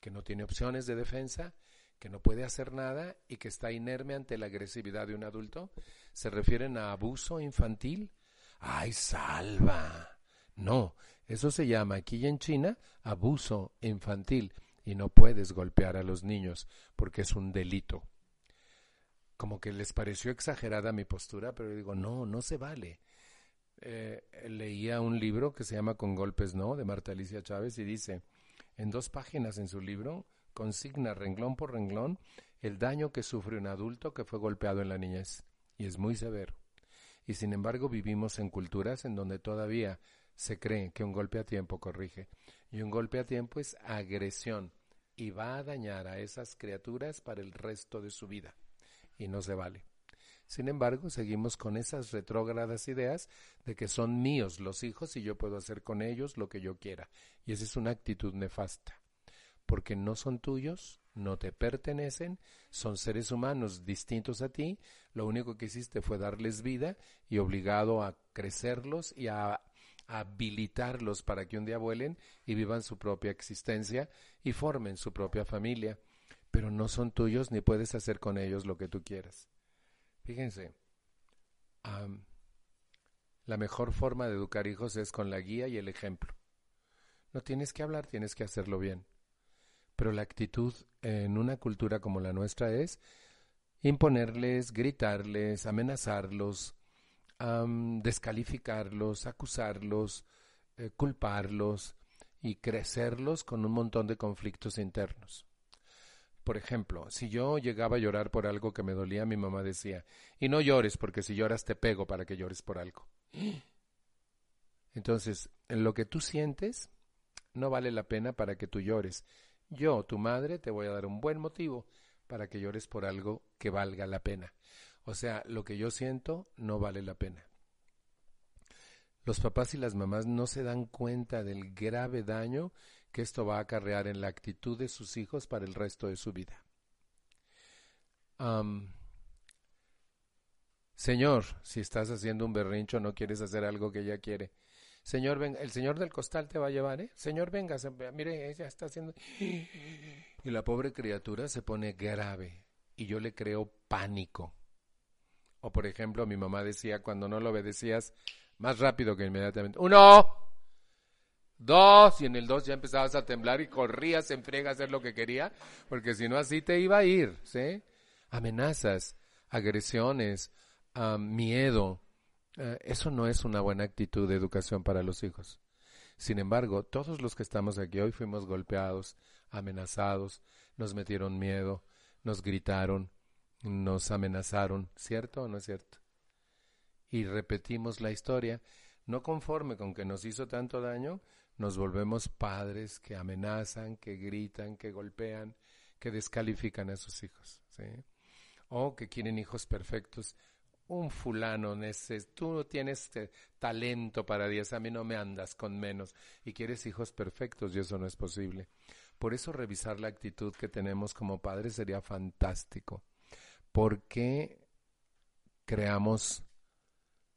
Speaker 2: que no tiene opciones de defensa, que no puede hacer nada y que está inerme ante la agresividad de un adulto, se refieren a abuso infantil. ¡Ay, salva! No, eso se llama aquí en China abuso infantil y no puedes golpear a los niños porque es un delito. Como que les pareció exagerada mi postura, pero digo, no, no se vale. Eh, leía un libro que se llama Con golpes no, de Marta Alicia Chávez, y dice, en dos páginas en su libro, consigna renglón por renglón el daño que sufre un adulto que fue golpeado en la niñez, y es muy severo. Y sin embargo vivimos en culturas en donde todavía se cree que un golpe a tiempo corrige, y un golpe a tiempo es agresión, y va a dañar a esas criaturas para el resto de su vida, y no se vale. Sin embargo, seguimos con esas retrógradas ideas de que son míos los hijos y yo puedo hacer con ellos lo que yo quiera. Y esa es una actitud nefasta. Porque no son tuyos, no te pertenecen, son seres humanos distintos a ti, lo único que hiciste fue darles vida y obligado a crecerlos y a habilitarlos para que un día vuelen y vivan su propia existencia y formen su propia familia, pero no son tuyos ni puedes hacer con ellos lo que tú quieras. Fíjense, la mejor forma de educar hijos es con la guía y el ejemplo. No tienes que hablar, tienes que hacerlo bien. Pero la actitud en una cultura como la nuestra es imponerles, gritarles, amenazarlos, descalificarlos, acusarlos, eh, culparlos y crecerlos con un montón de conflictos internos. Por ejemplo, si yo llegaba a llorar por algo que me dolía, mi mamá decía, y no llores porque si lloras te pego para que llores por algo. Entonces, en lo que tú sientes, no vale la pena para que tú llores. Yo, tu madre, te voy a dar un buen motivo para que llores por algo que valga la pena. O sea, lo que yo siento no vale la pena. Los papás y las mamás no se dan cuenta del grave daño que esto va a acarrear en la actitud de sus hijos para el resto de su vida. señor, si estás haciendo un berrincho, no quieres hacer algo que ella quiere. Señor, venga, el señor del costal te va a llevar, ¿eh? Señor, venga, mire, ella está haciendo... Y la pobre criatura se pone grave y yo le creo pánico. O por ejemplo, mi mamá decía cuando no lo obedecías más rápido que inmediatamente, uno, Dos, y en el dos ya empezabas a temblar y corrías en friega a hacer lo que quería, porque si no así te iba a ir, ¿sí? Amenazas, agresiones, miedo. Eh, eso no es una buena actitud de educación para los hijos. Sin embargo, todos los que estamos aquí hoy fuimos golpeados, amenazados, nos metieron miedo, nos gritaron, nos amenazaron, ¿cierto o no es cierto? Y repetimos la historia, no conforme con que nos hizo tanto daño, nos volvemos padres que amenazan, que gritan, que golpean, que descalifican a sus hijos, ¿sí? O que quieren hijos perfectos. Un fulano, tú no tienes talento para diez, a mí no me andas con menos y quieres hijos perfectos y eso no es posible. Por eso revisar la actitud que tenemos como padres sería fantástico. Porque creamos,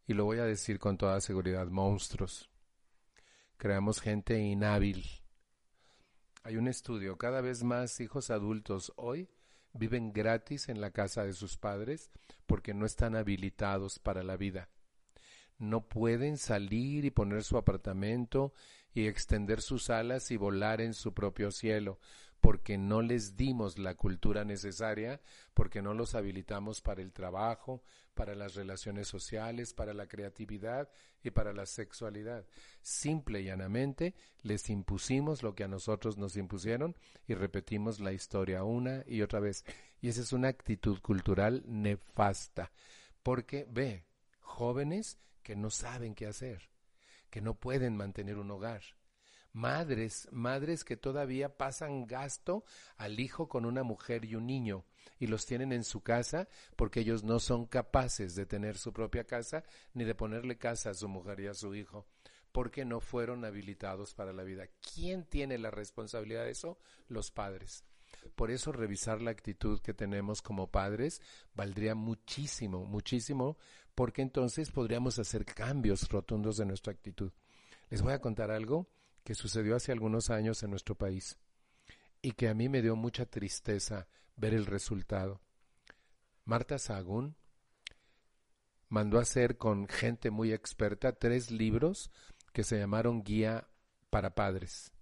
Speaker 2: y lo voy a decir con toda seguridad, monstruos. Creamos gente inhábil. Hay un estudio, cada vez más hijos adultos hoy viven gratis en la casa de sus padres porque no están habilitados para la vida. No pueden salir y poner su apartamento y extender sus alas y volar en su propio cielo, porque no les dimos la cultura necesaria, porque no los habilitamos para el trabajo, para las relaciones sociales, para la creatividad y para la sexualidad. Simple y llanamente les impusimos lo que a nosotros nos impusieron y repetimos la historia una y otra vez. Y esa es una actitud cultural nefasta, porque ve, jóvenes que no saben qué hacer, que no pueden mantener un hogar, madres, madres que todavía pasan gasto al hijo con una mujer y un niño y los tienen en su casa porque ellos no son capaces de tener su propia casa ni de ponerle casa a su mujer y a su hijo porque no fueron habilitados para la vida. ¿Quién tiene la responsabilidad de eso? Los padres. Por eso revisar la actitud que tenemos como padres valdría muchísimo, muchísimo, porque entonces podríamos hacer cambios rotundos en nuestra actitud. Les voy a contar algo que sucedió hace algunos años en nuestro país y que a mí me dio mucha tristeza ver el resultado. Marta Sagún mandó hacer con gente muy experta tres libros que se llamaron Guía para Padres.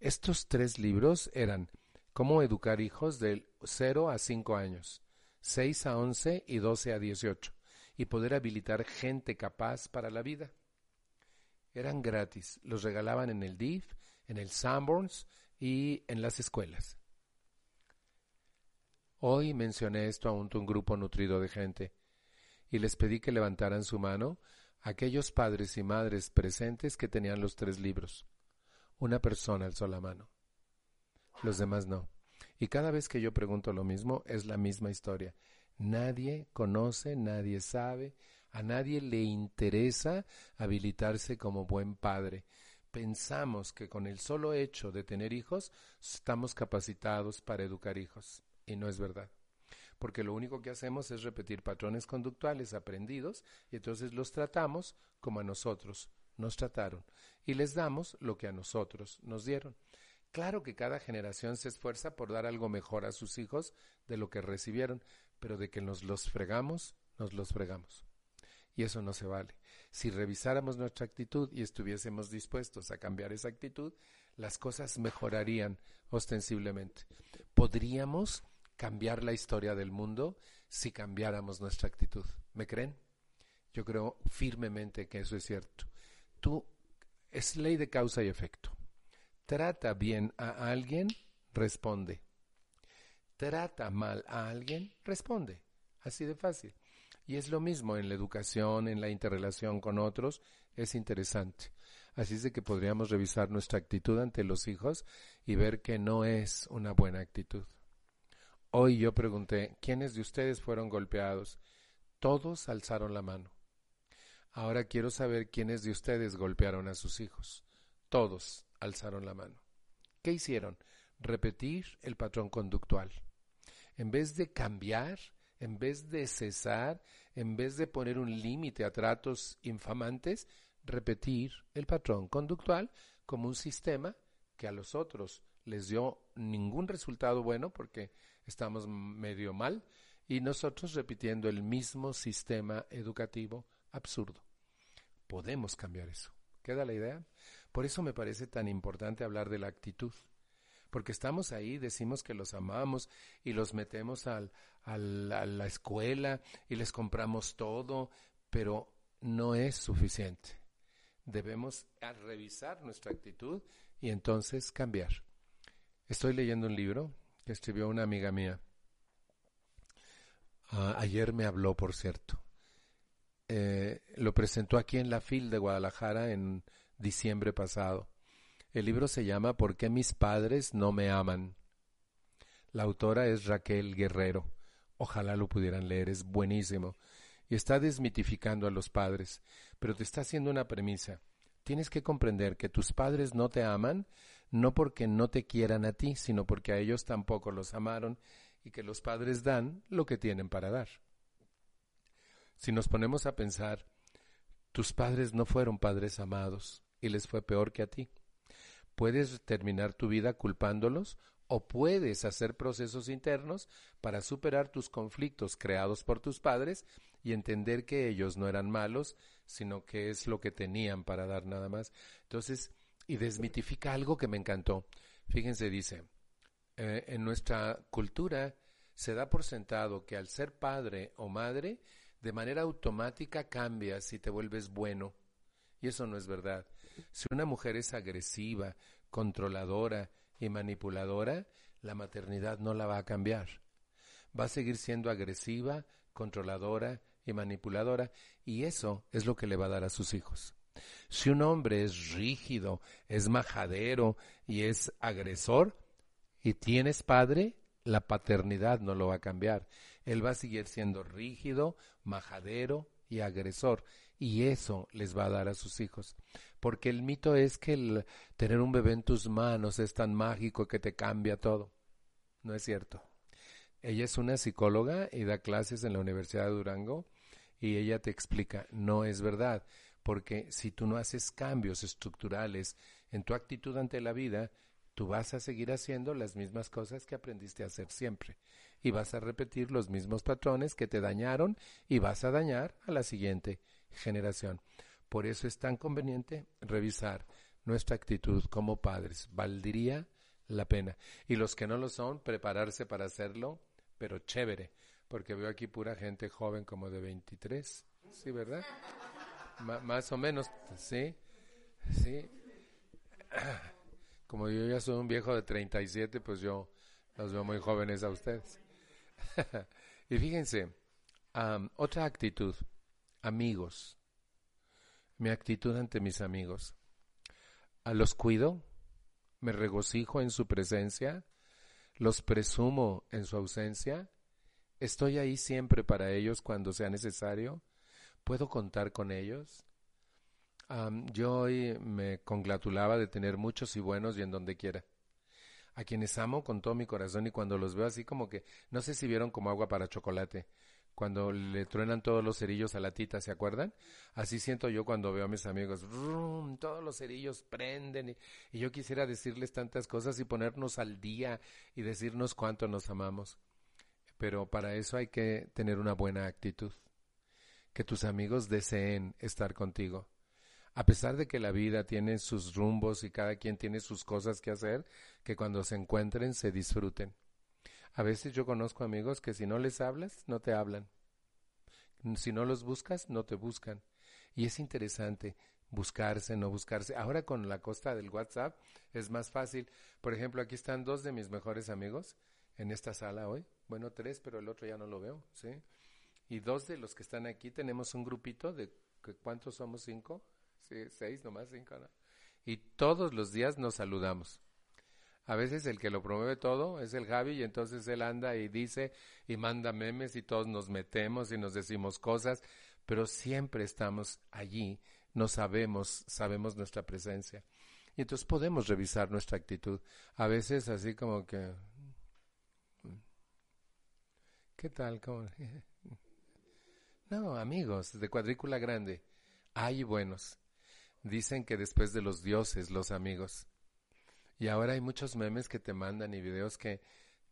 Speaker 2: Estos tres libros eran Cómo educar hijos de 0 a 5 años, 6 a 11 y 12 a 18, y poder habilitar gente capaz para la vida eran gratis. Los regalaban en el DIF, en el Sanborns y en las escuelas. Hoy mencioné esto a un, un grupo nutrido de gente y les pedí que levantaran su mano aquellos padres y madres presentes que tenían los tres libros. Una persona alzó la mano. Los demás no. Y cada vez que yo pregunto lo mismo, es la misma historia. Nadie conoce, nadie sabe, a nadie le interesa habilitarse como buen padre. Pensamos que con el solo hecho de tener hijos estamos capacitados para educar hijos. Y no es verdad. Porque lo único que hacemos es repetir patrones conductuales aprendidos y entonces los tratamos como a nosotros nos trataron y les damos lo que a nosotros nos dieron. Claro que cada generación se esfuerza por dar algo mejor a sus hijos de lo que recibieron, pero de que nos los fregamos, nos los fregamos y eso no se vale. Si revisáramos nuestra actitud y estuviésemos dispuestos a cambiar esa actitud, las cosas mejorarían ostensiblemente. Podríamos cambiar la historia del mundo si cambiáramos nuestra actitud. ¿Me creen? Yo creo firmemente que eso es cierto. Tú, es ley de causa y efecto. Trata bien a alguien, responde. Trata mal a alguien, responde. Así de fácil. Y es lo mismo en la educación, en la interrelación con otros, es interesante. Así es de que podríamos revisar nuestra actitud ante los hijos y ver que no es una buena actitud. Hoy yo pregunté, ¿quiénes de ustedes fueron golpeados? Todos alzaron la mano. Ahora quiero saber quiénes de ustedes golpearon a sus hijos. Todos alzaron la mano. ¿Qué hicieron? Repetir el patrón conductual. En vez de cambiar, en vez de cesar, en vez de poner un límite a tratos infamantes, repetir el patrón conductual como un sistema que a los otros les dio ningún resultado bueno porque estamos medio mal y nosotros repitiendo el mismo sistema educativo absurdo. Podemos cambiar eso. ¿Queda la idea? Por eso me parece tan importante hablar de la actitud porque estamos ahí, decimos que los amamos y los metemos a la escuela y les compramos todo, pero no es suficiente. Debemos revisar nuestra actitud y entonces cambiar. Estoy leyendo un libro que escribió una amiga mía. Ah, ayer me habló, por cierto. Eh, lo presentó aquí en la FIL de Guadalajara en diciembre pasado. El libro se llama ¿Por qué mis padres no me aman? La autora es Raquel Guerrero. Ojalá lo pudieran leer, es buenísimo. y está desmitificando a los padres, pero te está haciendo una premisa. Tienes que comprender que tus padres no te aman, no porque no te quieran a ti, sino porque a ellos tampoco los amaron y que los padres dan lo que tienen para dar. Si nos ponemos a pensar, tus padres no fueron padres amados y les fue peor que a ti. Puedes terminar tu vida culpándolos o puedes hacer procesos internos para superar tus conflictos creados por tus padres y entender que ellos no eran malos, sino que es lo que tenían para dar nada más. Entonces, y desmitifica algo que me encantó. Fíjense, dice, eh, en nuestra cultura se da por sentado que al ser padre o madre, de manera automática cambias y te vuelves bueno. Y eso no es verdad. Si una mujer es agresiva, controladora y manipuladora, la maternidad no la va a cambiar. Va a seguir siendo agresiva, controladora y manipuladora, y eso es lo que le va a dar a sus hijos. Si un hombre es rígido, es majadero y es agresor, y tienes padre, la paternidad no lo va a cambiar. Él va a seguir siendo rígido, majadero y agresor. Y eso les va a dar a sus hijos. Porque el mito es que el tener un bebé en tus manos es tan mágico que te cambia todo. No es cierto. Ella es una psicóloga y da clases en la Universidad de Durango y ella te explica, no es verdad, porque si tú no haces cambios estructurales en tu actitud ante la vida, tú vas a seguir haciendo las mismas cosas que aprendiste a hacer siempre y vas a repetir los mismos patrones que te dañaron y vas a dañar a la siguiente generación. Por eso es tan conveniente revisar nuestra actitud como padres. Valdría la pena. Y los que no lo son, prepararse para hacerlo, pero chévere, porque veo aquí pura gente joven como de 23, ¿sí, verdad? más o menos, ¿sí? Sí. Como yo ya soy un viejo de 37, pues yo los veo muy jóvenes a ustedes. y fíjense, otra actitud, amigos. Mi actitud ante mis amigos. A los cuido, me regocijo en su presencia, los presumo en su ausencia, estoy ahí siempre para ellos cuando sea necesario, puedo contar con ellos. yo hoy me congratulaba de tener muchos y buenos y en donde quiera a quienes amo con todo mi corazón y cuando los veo así como que, no sé si vieron como agua para chocolate, cuando le truenan todos los cerillos a la tita, ¿se acuerdan? Así siento yo cuando veo a mis amigos, todos los cerillos prenden y, y, yo quisiera decirles tantas cosas y ponernos al día y decirnos cuánto nos amamos. Pero para eso hay que tener una buena actitud, que tus amigos deseen estar contigo a pesar de que la vida tiene sus rumbos y cada quien tiene sus cosas que hacer, que cuando se encuentren se disfruten. A veces yo conozco amigos que si no les hablas, no te hablan. Si no los buscas, no te buscan. Y es interesante buscarse, no buscarse. Ahora con la costa del WhatsApp es más fácil. Por ejemplo, aquí están dos de mis mejores amigos en esta sala hoy. Bueno, tres, pero el otro ya no lo veo, ¿sí? Y dos de los que están aquí tenemos un grupito de ¿cuántos somos? ¿Cinco? sí, seis nomás, cinco, ¿no? Y todos los días nos saludamos. A veces el que lo promueve todo es el Javi y entonces él anda y dice y manda memes y todos nos metemos y nos decimos cosas, pero siempre estamos allí, no sabemos, sabemos nuestra presencia. Y entonces podemos revisar nuestra actitud. A veces así como que... ¿Qué tal? No, amigos, de cuadrícula grande. Hay buenos. Dicen que después de los dioses, los amigos. Y ahora hay muchos memes que te mandan y videos que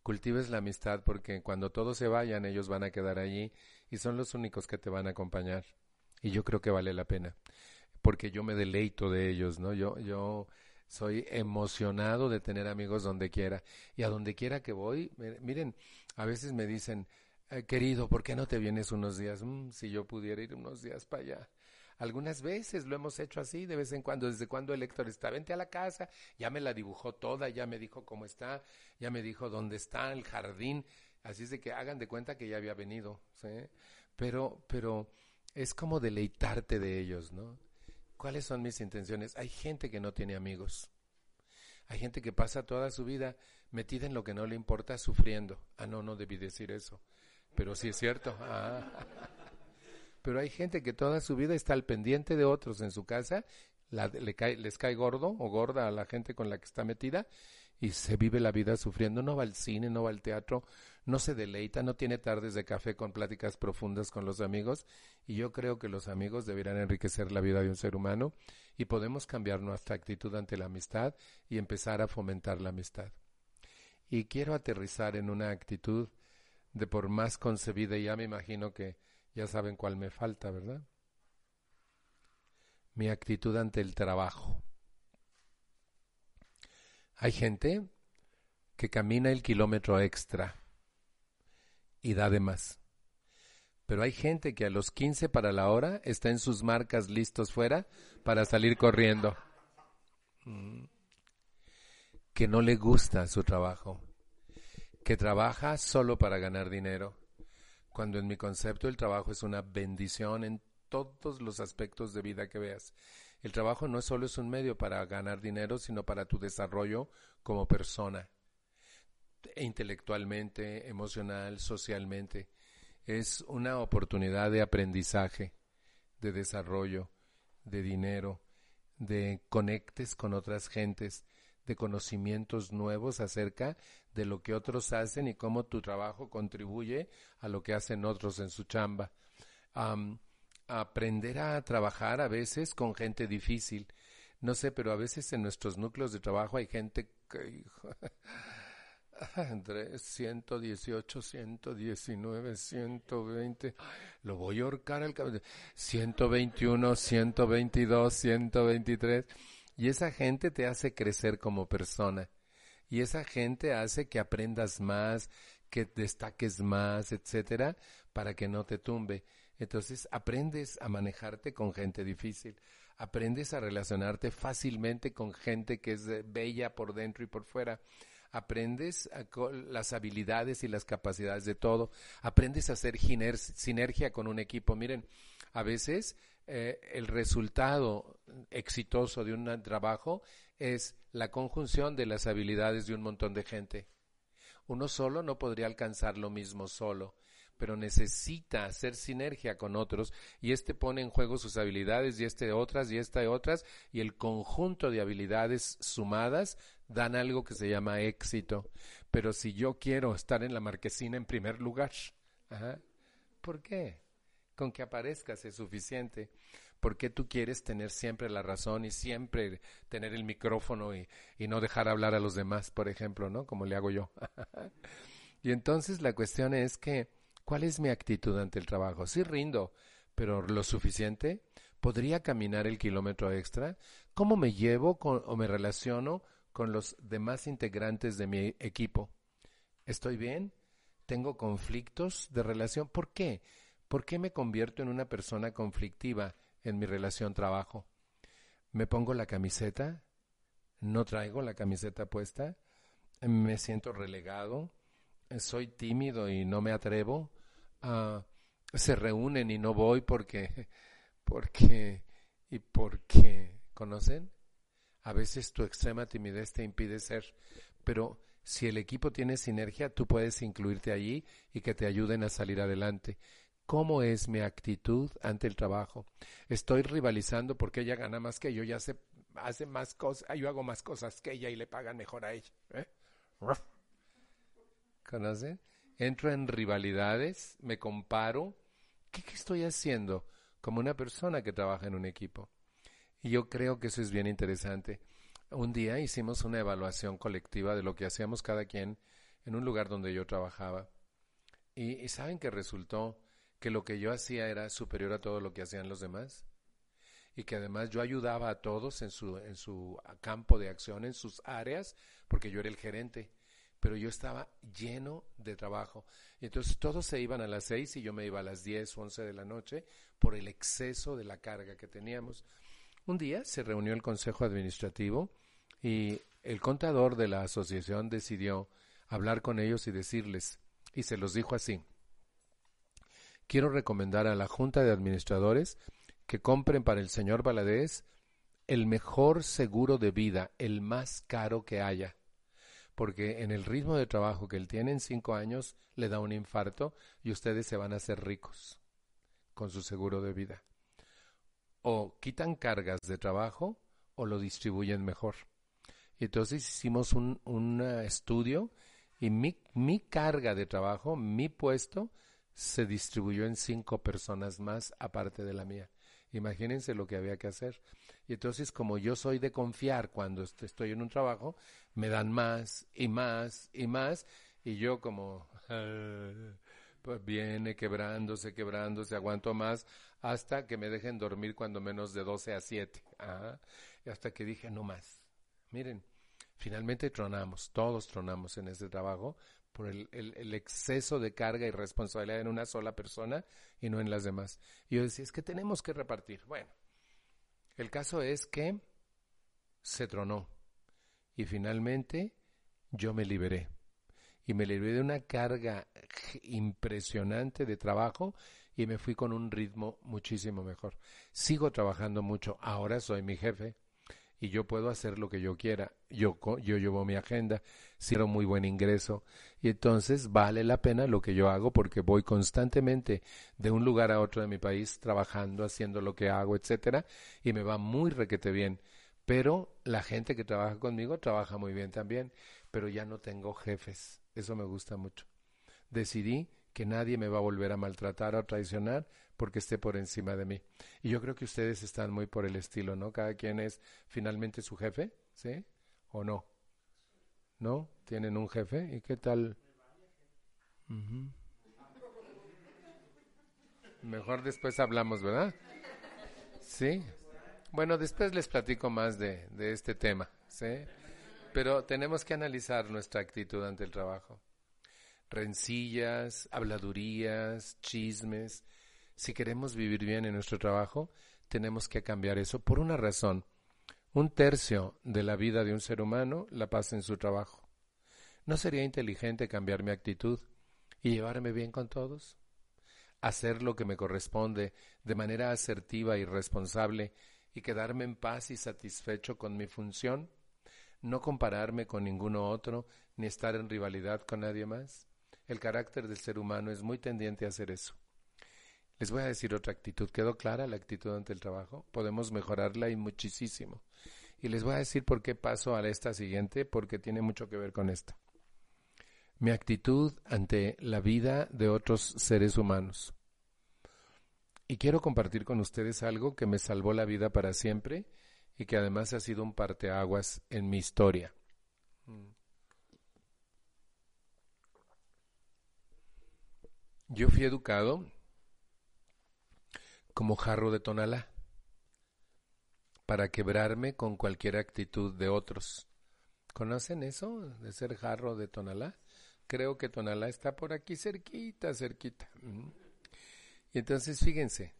Speaker 2: cultives la amistad porque cuando todos se vayan ellos van a quedar allí y son los únicos que te van a acompañar. Y yo creo que vale la pena porque yo me deleito de ellos, ¿no? Yo, yo soy emocionado de tener amigos donde quiera y a donde quiera que voy, miren, a veces me dicen, querido, ¿por qué no te vienes unos días? Mm, si yo pudiera ir unos días para allá. Algunas veces lo hemos hecho así, de vez en cuando, desde cuando el Héctor está, vente a la casa, ya me la dibujó toda, ya me dijo cómo está, ya me dijo dónde está el jardín, así es de que hagan de cuenta que ya había venido, ¿sí? Pero, pero es como deleitarte de ellos, ¿no? ¿Cuáles son mis intenciones? Hay gente que no tiene amigos. Hay gente que pasa toda su vida metida en lo que no le importa, sufriendo. Ah, no, no debí decir eso. Pero sí es cierto. Ah. Pero hay gente que toda su vida está al pendiente de otros en su casa, le cae, les cae gordo o gorda a la gente con la que está metida y se vive la vida sufriendo, no va al cine, no va al teatro, no se deleita, no tiene tardes de café con pláticas profundas con los amigos y yo creo que los amigos deberán enriquecer la vida de un ser humano y podemos cambiar nuestra actitud ante la amistad y empezar a fomentar la amistad. Y quiero aterrizar en una actitud de por más concebida, y ya me imagino que ya saben cuál me falta, ¿verdad? Mi actitud ante el trabajo. Hay gente que camina el kilómetro extra y da de más. Pero hay gente que a los 15 para la hora está en sus marcas listos fuera para salir corriendo. Mm. Que no le gusta su trabajo. Que trabaja solo para ganar dinero. Cuando en mi concepto el trabajo es una bendición en todos los aspectos de vida que veas. El trabajo no solo es un medio para ganar dinero, sino para tu desarrollo como persona, intelectualmente, emocional, socialmente. Es una oportunidad de aprendizaje, de desarrollo, de dinero, de conectes con otras gentes, de conocimientos nuevos acerca de lo que otros hacen y cómo tu trabajo contribuye a lo que hacen otros en su chamba aprender a trabajar a veces con gente difícil. No sé, pero a veces en nuestros núcleos de trabajo hay gente que... Entre 118, 119, 120, lo voy a ahorcar al 121, 122, 123. Y esa gente te hace crecer como persona. Y esa gente hace que aprendas más, que destaques más, etcétera, para que no te tumbe. Entonces aprendes a manejarte con gente difícil, aprendes a relacionarte fácilmente con gente que es bella por dentro y por fuera, aprendes las habilidades y las capacidades de todo, aprendes a hacer sinergia con un equipo. Miren, a veces eh, el resultado exitoso de un trabajo es la conjunción de las habilidades de un montón de gente. Uno solo no podría alcanzar lo mismo solo pero necesita hacer sinergia con otros y este pone en juego sus habilidades y este otras y esta otras y el conjunto de habilidades sumadas dan algo que se llama éxito. Pero si yo quiero estar en la marquesina en primer lugar, ¿por qué? Con que aparezcas es suficiente. ¿Por qué tú quieres tener siempre la razón y siempre tener el micrófono y, y no dejar hablar a los demás, por ejemplo, ¿no? Como le hago yo. y entonces la cuestión es que ¿Cuál es mi actitud ante el trabajo? Sí rindo, pero lo suficiente. ¿Podría caminar el kilómetro extra? ¿Cómo me llevo o me relaciono con los demás integrantes de mi equipo? ¿Estoy bien? ¿Tengo conflictos de relación? ¿Por qué? ¿Por qué me convierto en una persona conflictiva en mi relación trabajo? ¿Me pongo la camiseta? ¿No traigo la camiseta puesta? ¿Me siento relegado? soy tímido y no me atrevo, uh, se reúnen y no voy porque, porque, y porque, ¿conocen? A veces tu extrema timidez te impide ser, pero si el equipo tiene sinergia, tú puedes incluirte allí y que te ayuden a salir adelante. ¿Cómo es mi actitud ante el trabajo? Estoy rivalizando porque ella gana más que yo, ya hace, hace más cosas, yo hago más cosas que ella y le pagan mejor a ella. ¿eh? ¿Conocen? Entro en rivalidades, me comparo. ¿Qué, estoy haciendo como una persona que trabaja en un equipo? Y yo creo que eso es bien interesante. Un día hicimos una evaluación colectiva de lo que hacíamos cada quien en un lugar donde yo trabajaba. Y, y, saben que resultó que lo que yo hacía era superior a todo lo que hacían los demás. Y que además yo ayudaba a todos en su, en su campo de acción, en sus áreas, porque yo era el gerente pero yo estaba lleno de trabajo. Y entonces todos se iban a las seis y yo me iba a las diez once de la noche por el exceso de la carga que teníamos. Un día se reunió el Consejo Administrativo y el contador de la asociación decidió hablar con ellos y decirles, y se los dijo así, quiero recomendar a la Junta de Administradores que compren para el señor Valadez el mejor seguro de vida, el más caro que haya porque en el ritmo de trabajo que él tiene en cinco años le da un infarto y ustedes se van a hacer ricos. con su seguro de vida. O quitan cargas de trabajo o lo distribuyen mejor. Entonces hicimos un, un estudio y mi carga de trabajo, mi puesto, se distribuyó en cinco personas más aparte de la mía. Imagínense lo que había que hacer. Y entonces, como yo soy de confiar cuando estoy en un trabajo, me dan más y más y más. Y yo como, pues viene quebrándose, quebrándose, aguanto más hasta que me dejen dormir cuando menos de 12 a 7. Y hasta que dije, no más. Miren, finalmente tronamos, todos tronamos en ese trabajo por el, exceso de carga y responsabilidad en una sola persona y no en las demás. Y yo decía, es que tenemos que repartir. Bueno, el caso es que se tronó y finalmente yo me liberé. Y me liberé de una carga impresionante de trabajo y me fui con un ritmo muchísimo mejor. Sigo trabajando mucho, ahora soy mi jefe, y yo puedo hacer lo que yo quiera. Yo, yo llevo mi agenda, quiero muy buen ingreso y entonces vale la pena lo que yo hago porque voy constantemente de un lugar a otro de mi país trabajando, haciendo lo que hago, etcétera, y me va muy requete bien. Pero la gente que trabaja conmigo trabaja muy bien también, pero ya no tengo jefes. Eso me gusta mucho. Decidí que nadie me va a volver a maltratar o traicionar porque esté por encima de mí. Y yo creo que ustedes están muy por el estilo, ¿no? Cada quien es finalmente su jefe, ¿sí? ¿O no? ¿No? ¿Tienen un jefe? ¿Y qué tal? Mejor después hablamos, ¿verdad? Sí. Bueno, después les platico más de, de este tema, ¿sí? Pero tenemos que analizar nuestra actitud ante el trabajo rencillas, habladurías, chismes. Si queremos vivir bien en nuestro trabajo, tenemos que cambiar eso por una razón. Un tercio de la vida de un ser humano la pasa en su trabajo. ¿No sería inteligente cambiar mi actitud y llevarme bien con todos? Hacer lo que me corresponde de manera asertiva y responsable y quedarme en paz y satisfecho con mi función? ¿No compararme con ninguno otro ni estar en rivalidad con nadie más? El carácter del ser humano es muy tendiente a hacer eso. Les voy a decir otra actitud. ¿Quedó clara la actitud ante el trabajo? Podemos mejorarla y muchísimo. Y les voy a decir por qué paso a esta siguiente, porque tiene mucho que ver con esta. Mi actitud ante la vida de otros seres humanos. Y quiero compartir con ustedes algo que me salvó la vida para siempre y que además ha sido un parteaguas en mi historia. Mm. Yo fui educado como jarro de tonalá para quebrarme con cualquier actitud de otros. ¿Conocen eso de ser jarro de tonalá? Creo que tonalá está por aquí cerquita, cerquita. Y entonces fíjense,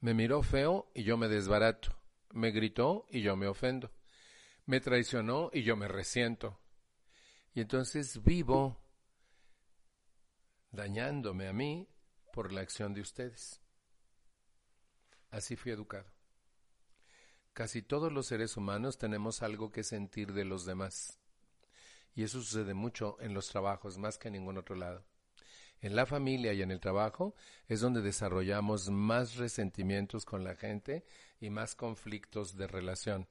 Speaker 2: me miró feo y yo me desbarato. Me gritó y yo me ofendo. Me traicionó y yo me resiento. Y entonces vivo dañándome a mí por la acción de ustedes. Así fui educado. Casi todos los seres humanos tenemos algo que sentir de los demás. Y eso sucede mucho en los trabajos, más que en ningún otro lado. En la familia y en el trabajo es donde desarrollamos más resentimientos con la gente y más conflictos de relación,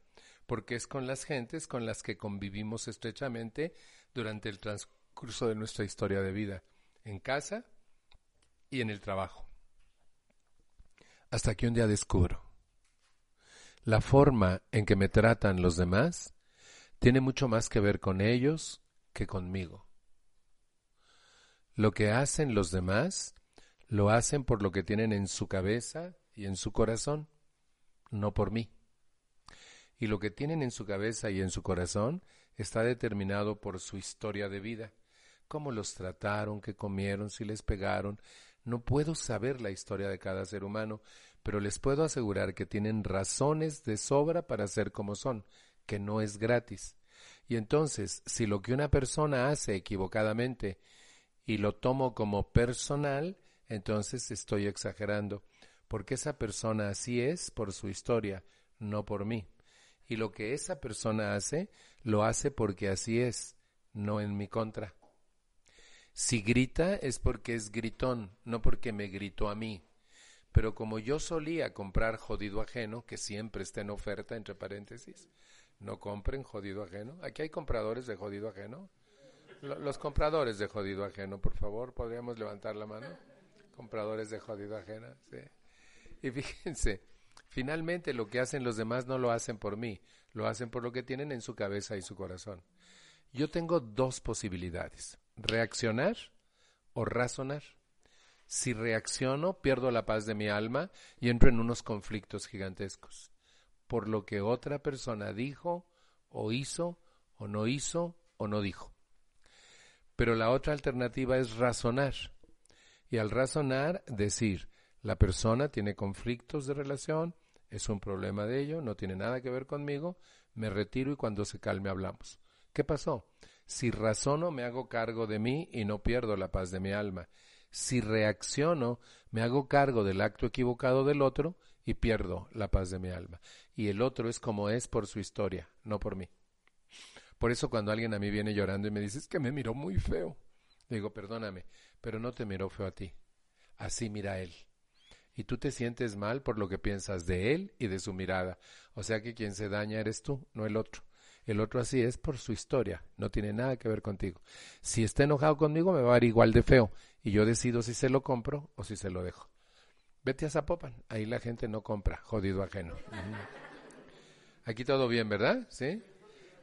Speaker 2: porque es con las gentes con las que convivimos estrechamente durante el transcurso de nuestra historia de vida en casa y en el trabajo. Hasta que un día descubro, la forma en que me tratan los demás tiene mucho más que ver con ellos que conmigo. Lo que hacen los demás lo hacen por lo que tienen en su cabeza y en su corazón, no por mí. Y lo que tienen en su cabeza y en su corazón está determinado por su historia de vida cómo los trataron, qué comieron, si les pegaron. No puedo saber la historia de cada ser humano, pero les puedo asegurar que tienen razones de sobra para ser como son, que no es gratis. Y entonces, si lo que una persona hace equivocadamente y lo tomo como personal, entonces estoy exagerando, porque esa persona así es por su historia, no por mí. Y lo que esa persona hace, lo hace porque así es, no en mi contra. Si grita es porque es gritón, no porque me gritó a mí. Pero como yo solía comprar jodido ajeno, que siempre está en oferta, entre paréntesis, no compren jodido ajeno. Aquí hay compradores de jodido ajeno. Los compradores de jodido ajeno, por favor, podríamos levantar la mano. Compradores de jodido ajeno, sí. Y fíjense, finalmente lo que hacen los demás no lo hacen por mí, lo hacen por lo que tienen en su cabeza y su corazón. Yo tengo dos posibilidades, reaccionar o razonar. Si reacciono, pierdo la paz de mi alma y entro en unos conflictos gigantescos por lo que otra persona dijo o hizo o no hizo o no dijo. Pero la otra alternativa es razonar. Y al razonar, decir, la persona tiene conflictos de relación, es un problema de ello, no tiene nada que ver conmigo, me retiro y cuando se calme hablamos. ¿Qué pasó? Si razono, me hago cargo de mí y no pierdo la paz de mi alma. Si reacciono, me hago cargo del acto equivocado del otro y pierdo la paz de mi alma. Y el otro es como es por su historia, no por mí. Por eso cuando alguien a mí viene llorando y me dice, es que me miró muy feo, le digo, perdóname, pero no te miró feo a ti. Así mira él. Y tú te sientes mal por lo que piensas de él y de su mirada. O sea que quien se daña eres tú, no el otro. El otro así es por su historia, no tiene nada que ver contigo. Si está enojado conmigo me va a ver igual de feo y yo decido si se lo compro o si se lo dejo. Vete a Zapopan, ahí la gente no compra, jodido ajeno. Aquí todo bien, ¿verdad? Sí.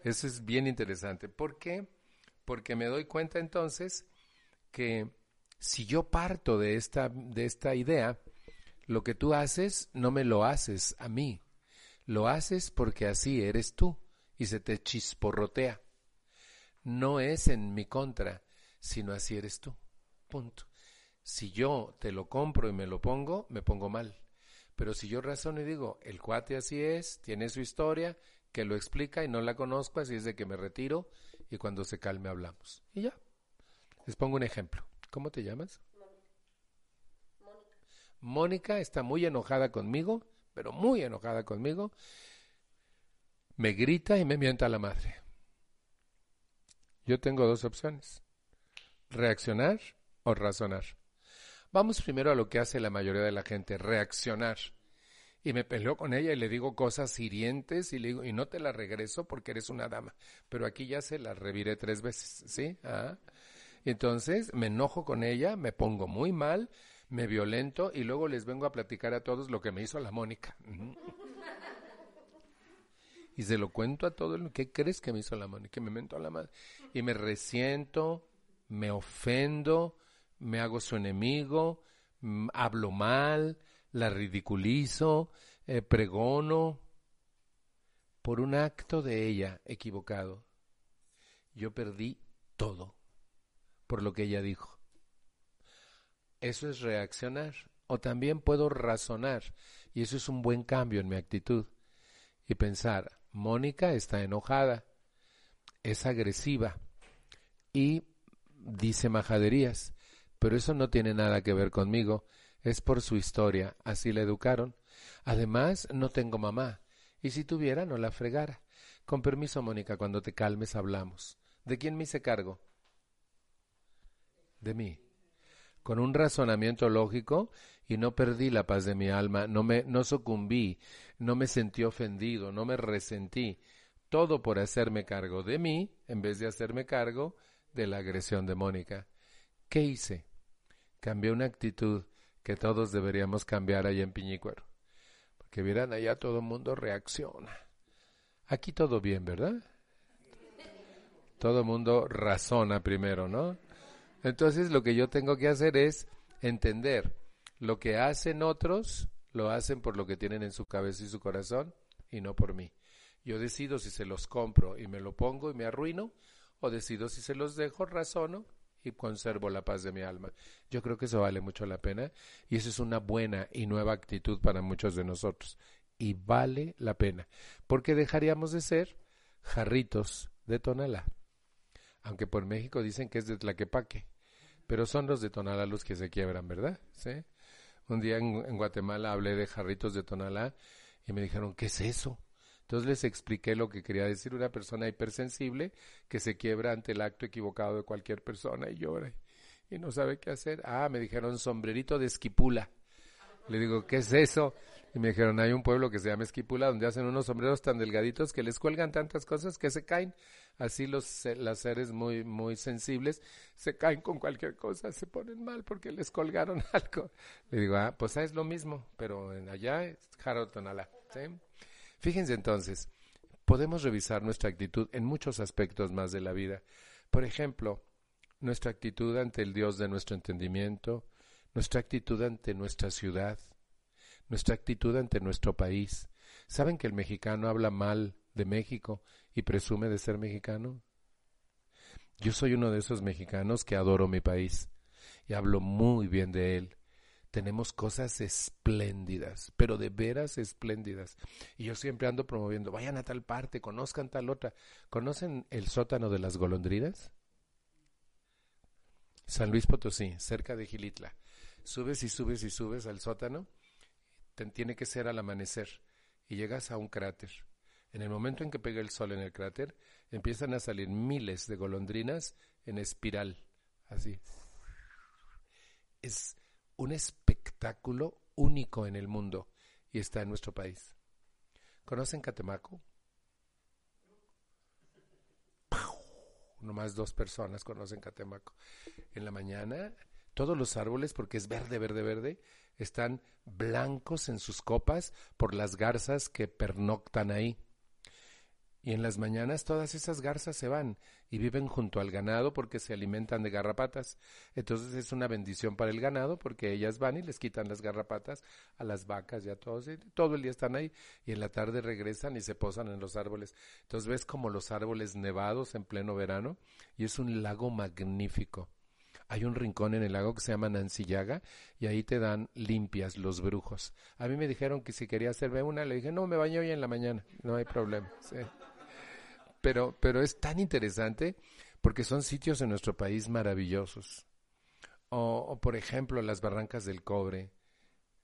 Speaker 2: Eso es bien interesante. ¿Por qué? Porque me doy cuenta entonces que si yo parto de esta, de esta idea, lo que tú haces no me lo haces a mí, lo haces porque así eres tú y se te chisporrotea. No es en mi contra, sino así eres tú. Punto. Si yo te lo compro y me lo pongo, me pongo mal. Pero si yo razono y digo, el cuate así es, tiene su historia, que lo explica y no la conozco, así es de que me retiro y cuando se calme hablamos. Y ya. Les pongo un ejemplo. ¿Cómo te llamas? Mónica. Mónica está muy enojada conmigo, pero muy enojada conmigo. Me grita y me mienta la madre. Yo tengo dos opciones. Reaccionar o razonar. Vamos primero a lo que hace la mayoría de la gente, reaccionar. Y me peleo con ella y le digo cosas hirientes y le digo, y no te la regreso porque eres una dama. Pero aquí ya se la reviré tres veces, ¿sí? Ah. Entonces me enojo con ella, me pongo muy mal, me violento y luego les vengo a platicar a todos lo que me hizo la Mónica. Y se lo cuento a todo el ¿qué crees que me hizo la Mónica? Que me mentó a la madre. Y me resiento, me ofendo, me hago su enemigo, hablo mal, la ridiculizo, eh, pregono por un acto de ella equivocado. Yo perdí todo por lo que ella dijo. Eso es reaccionar. O también puedo razonar, y eso es un buen cambio en mi actitud, y pensar, Mónica está enojada, es agresiva y dice majaderías pero eso no tiene nada que ver conmigo, es por su historia, así la educaron. Además, no tengo mamá, y si tuviera no la fregara. Con permiso, Mónica, cuando te calmes hablamos. ¿De quién me hice cargo? De mí. Con un razonamiento lógico y no perdí la paz de mi alma, no me no sucumbí, no me sentí ofendido, no me resentí, todo por hacerme cargo de mí en vez de hacerme cargo de la agresión de Mónica. ¿Qué hice? cambié una actitud que todos deberíamos cambiar allá en Piñicuero. Porque vieran allá todo el mundo reacciona. Aquí todo bien, ¿verdad? Todo el mundo razona primero, ¿no? Entonces lo que yo tengo que hacer es entender lo que hacen otros, lo hacen por lo que tienen en su cabeza y su corazón y no por mí. Yo decido si se los compro y me lo pongo y me arruino, o decido si se los dejo, razono y conservo la paz de mi alma. Yo creo que eso vale mucho la pena y eso es una buena y nueva actitud para muchos de nosotros. Y vale la pena, porque dejaríamos de ser jarritos de Tonalá. Aunque por México dicen que es de Tlaquepaque, pero son los de Tonalá los que se quiebran, ¿verdad? ¿Sí? Un día en, Guatemala hablé de jarritos de Tonalá y me dijeron, ¿qué es eso? Entonces les expliqué lo que quería decir una persona hipersensible que se quiebra ante el acto equivocado de cualquier persona y llora y no sabe qué hacer. Ah, me dijeron sombrerito de esquipula. Le digo, ¿qué es eso? Y me dijeron, hay un pueblo que se llama Esquipula donde hacen unos sombreros tan delgaditos que les cuelgan tantas cosas que se caen. Así los, las seres muy, muy sensibles se caen con cualquier cosa, se ponen mal porque les colgaron algo. Le digo, ah, pues es lo mismo, pero en allá es. ¿sí? Fíjense entonces, podemos revisar nuestra actitud en muchos aspectos más de la vida. Por ejemplo, nuestra actitud ante el Dios de nuestro entendimiento, nuestra actitud ante nuestra ciudad, nuestra actitud ante nuestro país. ¿Saben que el mexicano habla mal de México y presume de ser mexicano? Yo soy uno de esos mexicanos que adoro mi país y hablo muy bien de él. Tenemos cosas espléndidas, pero de veras espléndidas. Y yo siempre ando promoviendo, vayan a tal parte, conozcan tal otra. ¿Conocen el sótano de las golondrinas? San Luis Potosí, cerca de Gilitla. Subes y subes y subes al sótano tiene que ser al amanecer y llegas a un cráter. En el momento en que pega el sol en el cráter, empiezan a salir miles de golondrinas en espiral, así. Es un espectáculo único en el mundo y está en nuestro país. ¿Conocen Catemaco? Nomás dos personas conocen Catemaco. En la mañana, todos los árboles, porque es verde, verde, verde, están blancos en sus copas por las garzas que pernoctan ahí. Y en las mañanas todas esas garzas se van y viven junto al ganado porque se alimentan de garrapatas. Entonces es una bendición para el ganado porque ellas van y les quitan las garrapatas a las vacas y a todos. Y todo el día están ahí y en la tarde regresan y se posan en los árboles. Entonces ves como los árboles nevados en pleno verano y es un lago magnífico hay un rincón en el lago que se llama Nancillaga y ahí te dan limpias los brujos. A mí me dijeron que si quería hacerme una, le dije, no, me baño hoy en la mañana, no hay problema. Pero, pero es tan interesante porque son sitios en nuestro país maravillosos. O, por ejemplo, las Barrancas del Cobre,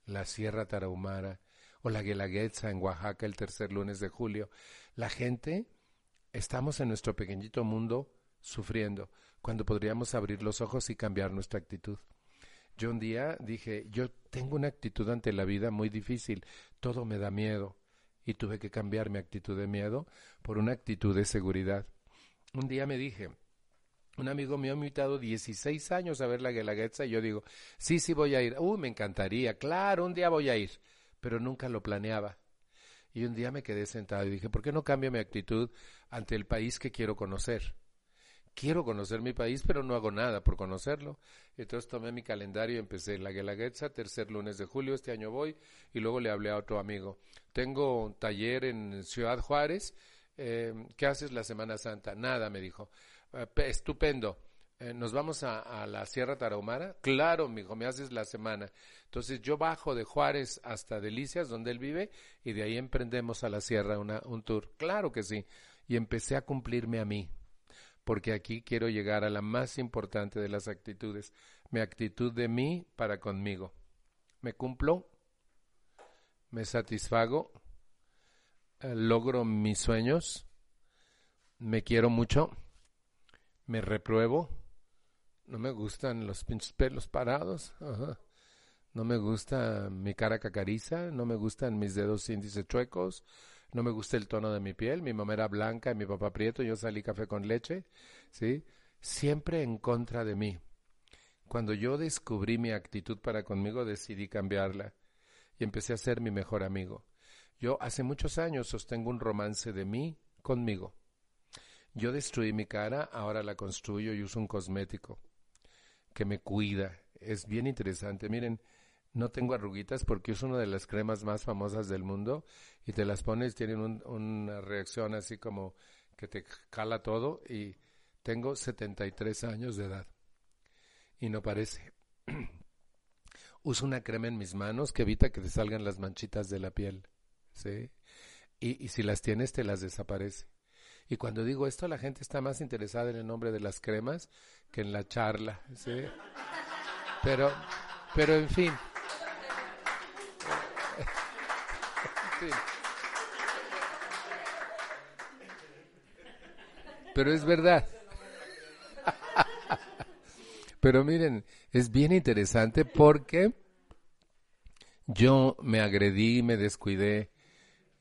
Speaker 2: la Sierra Tarahumara, o la Guelaguetza en Oaxaca el tercer lunes de julio. La gente, estamos en nuestro pequeñito mundo sufriendo cuando podríamos abrir los ojos y cambiar nuestra actitud. Yo un día dije, yo tengo una actitud ante la vida muy difícil, todo me da miedo, y tuve que cambiar mi actitud de miedo por una actitud de seguridad. Un día me dije, un amigo mío me ha invitado 16 años a ver la Guelaguetza y yo digo, sí, sí voy a ir. Uy, me encantaría, claro, un día voy a ir, pero nunca lo planeaba. Y un día me quedé sentado y dije, ¿por qué no cambio mi actitud ante el país que quiero conocer? Quiero conocer mi país, pero no hago nada por conocerlo. Entonces tomé mi calendario y empecé la Guelaguetza, tercer lunes de julio, este año voy, y luego le hablé a otro amigo. Tengo un taller en Ciudad Juárez, eh, ¿qué haces la Semana Santa? Nada, me dijo. Eh, estupendo. Eh, ¿Nos vamos a, la Sierra Tarahumara? Claro, me dijo, me haces la semana. Entonces yo bajo de Juárez hasta Delicias, donde él vive, y de ahí emprendemos a la Sierra una, un tour. Claro que sí. Y empecé a cumplirme a mí porque aquí quiero llegar a la más importante de las actitudes, mi actitud de mí para conmigo. ¿Me cumplo? ¿Me satisfago? Eh, ¿Logro mis sueños? ¿Me quiero mucho? ¿Me repruebo? No me gustan los pinches pelos parados. No me gusta mi cara cacariza. No me gustan mis dedos índices chuecos no me gusta el tono de mi piel, mi mamá era blanca y mi papá prieto, yo salí café con leche, ¿sí? Siempre en contra de mí. Cuando yo descubrí mi actitud para conmigo, decidí cambiarla y empecé a ser mi mejor amigo. Yo hace muchos años sostengo un romance de mí conmigo. Yo destruí mi cara, ahora la construyo y uso un cosmético que me cuida. Es bien interesante. Miren, no tengo arruguitas porque es una de las cremas más famosas del mundo y te las pones, tienen una reacción así como que te cala todo y tengo 73 años de edad y no parece. Uso una crema en mis manos que evita que te salgan las manchitas de la piel, ¿sí? Y, y si las tienes te las desaparece. Y cuando digo esto, la gente está más interesada en el nombre de las cremas que en la charla, ¿sí? Pero, pero en fin. Pero es verdad. Pero miren, es bien interesante porque Yo me agredí, me descuidé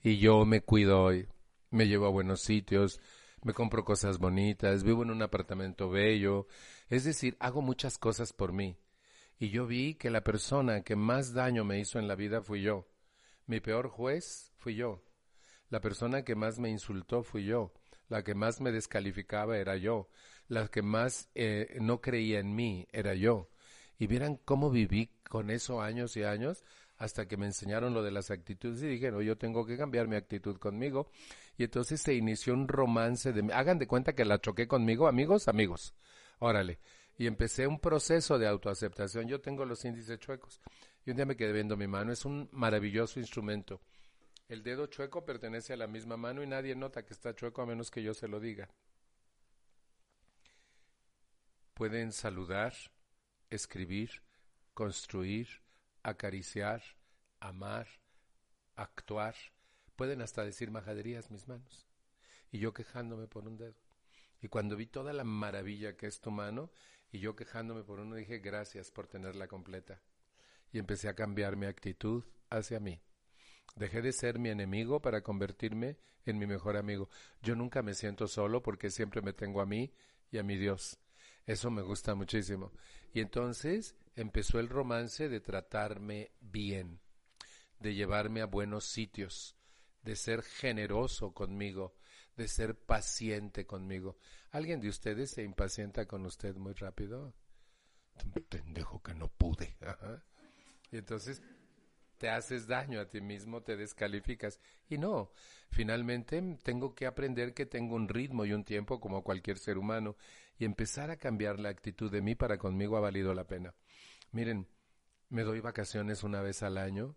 Speaker 2: y yo me cuido hoy. Me llevo a buenos sitios, me compro cosas bonitas, vivo en un apartamento bello. Es decir, hago muchas cosas por mí. Y yo vi que la persona que más daño me hizo en la vida fui yo. Mi peor juez fui yo. La persona que más me insultó fui yo. La que más me descalificaba era yo. La que más eh, no creía en mí era yo. Y vieran cómo viví con eso años y años hasta que me enseñaron lo de las actitudes y dije, no, yo tengo que cambiar mi actitud conmigo. Y entonces se inició un romance de... Hagan de cuenta que la choqué conmigo, amigos, amigos. Órale. Y empecé un proceso de autoaceptación. Yo tengo los índices chuecos. Y un día me quedé viendo mi mano. Es un maravilloso instrumento. El dedo chueco pertenece a la misma mano y nadie nota que está chueco a menos que yo se lo diga. Pueden saludar, escribir, construir, acariciar, amar, actuar. Pueden hasta decir majaderías mis manos. Y yo quejándome por un dedo. Y cuando vi toda la maravilla que es tu mano, y yo quejándome por uno, dije gracias por tenerla completa. Y empecé a cambiar mi actitud hacia mí. Dejé de ser mi enemigo para convertirme en mi mejor amigo. Yo nunca me siento solo porque siempre me tengo a mí y a mi Dios. Eso me gusta muchísimo. Y entonces empezó el romance de tratarme bien, de llevarme a buenos sitios, de ser generoso conmigo, de ser paciente conmigo. ¿Alguien de ustedes se impacienta con usted muy rápido? Pendejo que no pude. Y entonces te haces daño a ti mismo, te descalificas. Y no, finalmente tengo que aprender que tengo un ritmo y un tiempo como cualquier ser humano y empezar a cambiar la actitud de mí para conmigo ha valido la pena. Miren, me doy vacaciones una vez al año,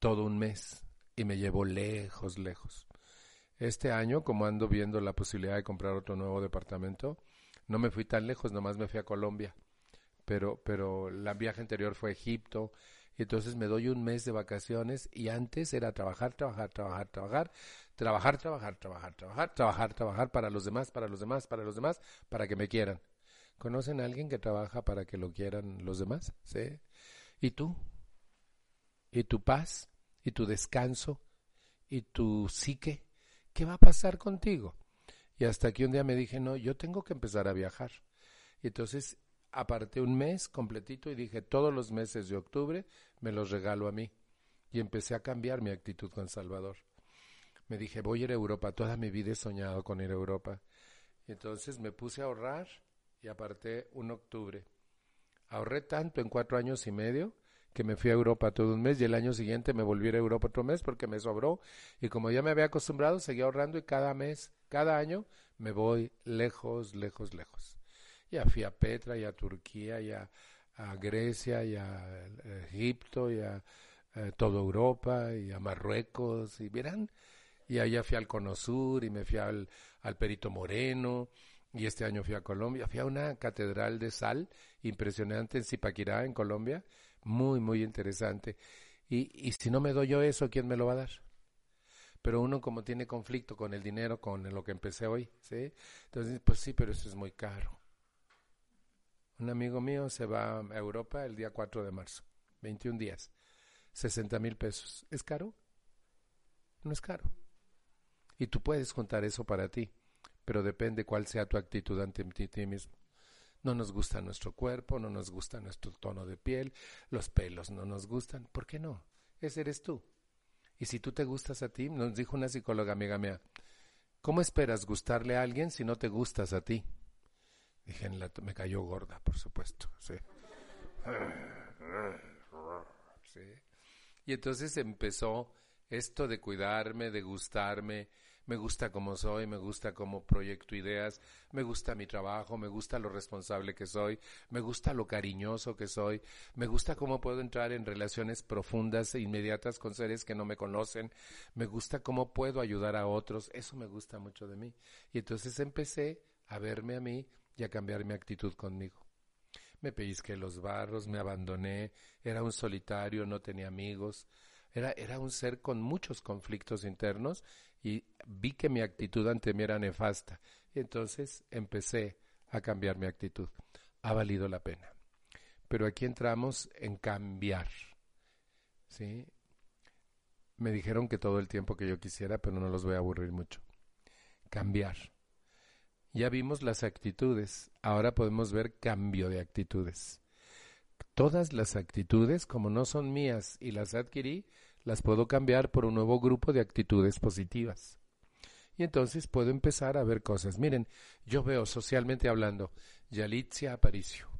Speaker 2: todo un mes, y me llevo lejos, lejos. Este año, como ando viendo la posibilidad de comprar otro nuevo departamento, no me fui tan lejos, nomás me fui a Colombia. Pero, pero la viaje anterior fue a Egipto, y entonces me doy un mes de vacaciones y antes era trabajar, trabajar, trabajar, trabajar, trabajar, trabajar, trabajar, trabajar, trabajar, trabajar para los demás, para los demás, para los demás, para que me quieran. ¿Conocen a alguien que trabaja para que lo quieran los demás? ¿Sí? ¿Y tú? ¿Y tu paz? ¿Y tu descanso? ¿Y tu psique? ¿Qué va a pasar contigo? Y hasta que un día me dije, no, yo tengo que empezar a viajar. Y entonces aparté un mes completito y dije, todos los meses de octubre me los regalo a mí. Y empecé a cambiar mi actitud con Salvador. Me dije, voy a ir a Europa, toda mi vida he soñado con ir a Europa. Y entonces me puse a ahorrar y aparté un octubre. Ahorré tanto en cuatro años y medio que me fui a Europa todo un mes y el año siguiente me volví a Europa otro mes porque me sobró y como ya me había acostumbrado seguí ahorrando y cada mes, cada año me voy lejos, lejos, lejos. Fui a Petra y a Turquía y a, Grecia y a Egipto y a, toda Europa y a Marruecos y verán, y allá fui al Cono Sur y me fui al, al Perito Moreno y este año fui a Colombia, fui a una catedral de sal impresionante en Zipaquirá, en Colombia, muy, muy interesante. Y, y si no me doy yo eso, ¿quién me lo va a dar? pero uno como tiene conflicto con el dinero, con lo que empecé hoy, ¿sí? Entonces, pues sí, pero eso es muy caro. Un amigo mío se va a Europa el día 4 de marzo, 21 días, 60 mil pesos. ¿Es caro? No es caro. Y tú puedes juntar eso para ti, pero depende cuál sea tu actitud ante ti, mismo. No nos gusta nuestro cuerpo, no nos gusta nuestro tono de piel, los pelos no nos gustan. ¿Por qué no? Ese eres tú. Y si tú te gustas a ti, nos dijo una psicóloga amiga mía, ¿cómo esperas gustarle a alguien si no te gustas a ti? Dije, me cayó gorda, por supuesto. Sí. Y entonces empezó esto de cuidarme, de gustarme, me gusta como soy, me gusta cómo proyecto ideas, me gusta mi trabajo, me gusta lo responsable que soy, me gusta lo cariñoso que soy, me gusta cómo puedo entrar en relaciones profundas e inmediatas con seres que no me conocen, me gusta cómo puedo ayudar a otros, eso me gusta mucho de mí. Y entonces empecé a verme a mí y a cambiar mi actitud conmigo. Me pellizqué los barros, me abandoné, era un solitario, no tenía amigos, era, era un ser con muchos conflictos internos y vi que mi actitud ante mí era nefasta. Y entonces empecé a cambiar mi actitud. Ha valido la pena. Pero aquí entramos en cambiar. ¿sí? Me dijeron que todo el tiempo que yo quisiera, pero no los voy a aburrir mucho. Cambiar. Ya vimos las actitudes, ahora podemos ver cambio de actitudes. Todas las actitudes, como no son mías y las adquirí, las puedo cambiar por un nuevo grupo de actitudes positivas. Y entonces puedo empezar a ver cosas. Miren, yo veo socialmente hablando, Yalitza Aparicio.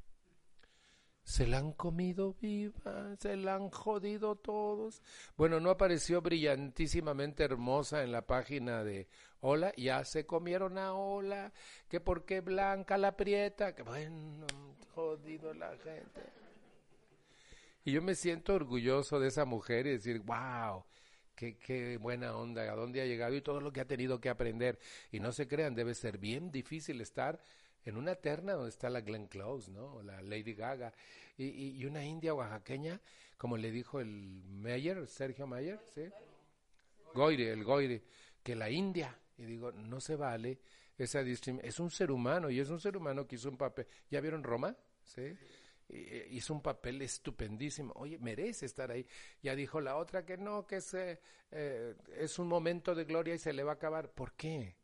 Speaker 2: Se la han comido viva, se la han jodido todos. Bueno, no apareció brillantísimamente hermosa en la página de Hola, ya se comieron a Hola, que porque Blanca la prieta, que bueno, jodido la gente. Y yo me siento orgulloso de esa mujer y decir, wow, qué, qué buena onda, a dónde ha llegado y todo lo que ha tenido que aprender. Y no se crean, debe ser bien difícil estar en una terna donde está la Glenn Close, ¿no? La Lady Gaga. Y, y, una india oaxaqueña, como le dijo el Mayer, Sergio Mayer, ¿sí? Goire, el Goire, que la India. Y digo, no se vale esa discriminación. Es un ser humano y es un ser humano que hizo un papel. ¿Ya vieron Roma? ¿Sí? hizo un papel estupendísimo. Oye, merece estar ahí. Ya dijo la otra que no, que es, eh, eh, es un momento de gloria y se le va a acabar. ¿Por qué?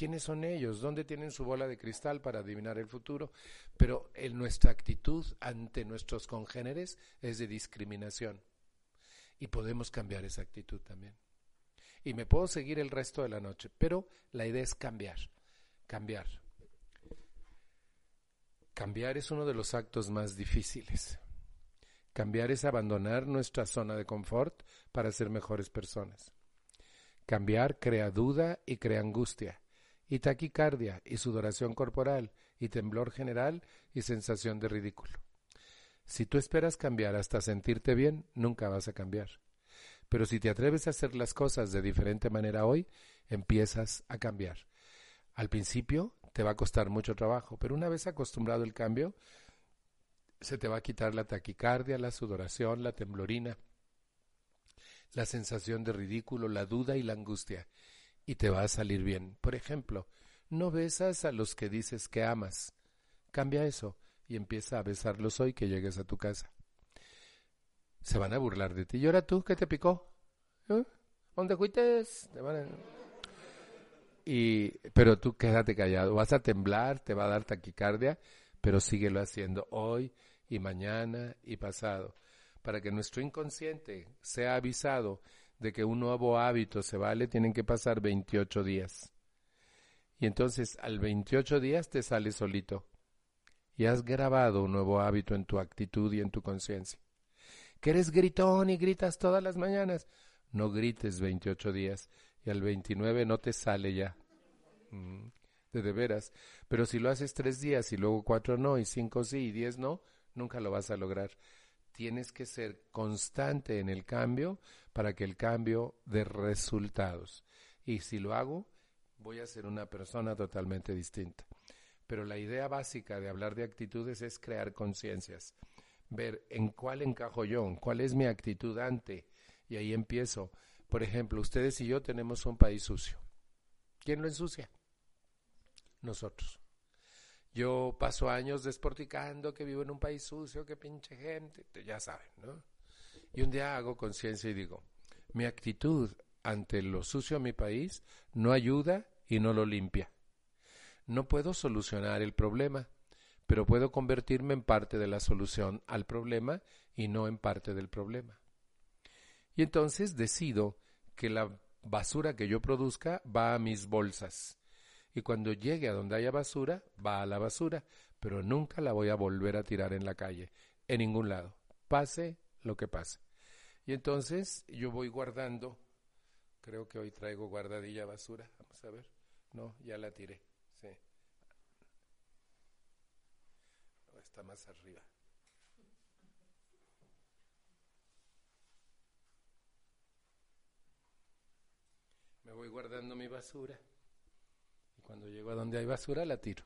Speaker 2: ¿Quiénes son ellos? ¿Dónde tienen su bola de cristal para adivinar el futuro? Pero en nuestra actitud ante nuestros congéneres es de discriminación. Y podemos cambiar esa actitud también. Y me puedo seguir el resto de la noche, pero la idea es cambiar, cambiar. Cambiar es uno de los actos más difíciles. Cambiar es abandonar nuestra zona de confort para ser mejores personas. Cambiar crea duda y crea angustia, y taquicardia, y sudoración corporal, y temblor general, y sensación de ridículo. Si tú esperas cambiar hasta sentirte bien, nunca vas a cambiar. Pero si te atreves a hacer las cosas de diferente manera hoy, empiezas a cambiar. Al principio te va a costar mucho trabajo, pero una vez acostumbrado el cambio, se te va a quitar la taquicardia, la sudoración, la temblorina, la sensación de ridículo, la duda y la angustia, y te va a salir bien. Por ejemplo, no besas a los que dices que amas. Cambia eso y empieza a besarlos hoy que llegues a tu casa. Se van a burlar de ti. ¿Y ahora tú qué te picó? ¿Eh? ¿Dónde fuiste? Y, pero tú quédate callado, vas a temblar, te va a dar taquicardia, pero síguelo haciendo hoy y mañana y pasado, para que nuestro inconsciente sea avisado de que un nuevo hábito se vale, tienen que pasar 28 días. Y entonces al 28 días te sale solito. Y has grabado un nuevo hábito en tu actitud y en tu conciencia. Que eres gritón y gritas todas las mañanas. No grites 28 días y al 29 no te sale ya. Mm, de, de veras. Pero si lo haces tres días y luego cuatro no y cinco sí y diez no, nunca lo vas a lograr. Tienes que ser constante en el cambio para que el cambio dé resultados. Y si lo hago, voy a ser una persona totalmente distinta. Pero la idea básica de hablar de actitudes es crear conciencias, ver en cuál encajo yo, cuál es mi actitud ante, y ahí empiezo por ejemplo, ustedes y yo tenemos un país sucio. ¿Quién lo ensucia? Nosotros. Yo paso años desporticando que vivo en un país sucio, que pinche gente, ya saben, ¿no? Y un día hago conciencia y digo, mi actitud ante lo sucio de mi país no ayuda y no lo limpia. No puedo solucionar el problema, pero puedo convertirme en parte de la solución al problema y no en parte del problema. Y entonces decido que la basura que yo produzca va a mis bolsas. Y cuando llegue a donde haya basura, va a la basura, pero nunca la voy a volver a tirar en la calle, en ningún lado, pase lo que pase. Y entonces yo voy guardando, creo que hoy traigo guardadilla basura, vamos a ver, no, ya la tiré, sí. está más arriba. me voy guardando mi basura y cuando llego a donde hay basura la tiro.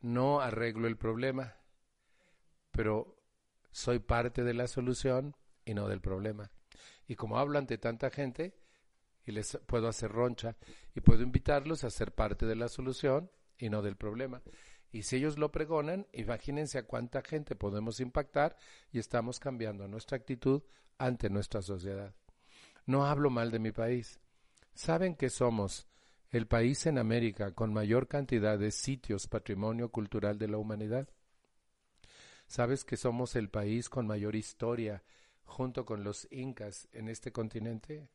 Speaker 2: No arreglo el problema, pero soy parte de la solución y no del problema. Y como hablo ante tanta gente, y les puedo hacer roncha, y puedo invitarlos a ser parte de la solución y no del problema. Y si ellos lo pregonan, imagínense a cuánta gente podemos impactar y estamos cambiando nuestra actitud ante nuestra sociedad. No hablo mal de mi país. ¿Saben que somos el país en América con mayor cantidad de sitios patrimonio cultural de la humanidad? ¿Sabes que somos el país con mayor historia junto con los incas en este continente?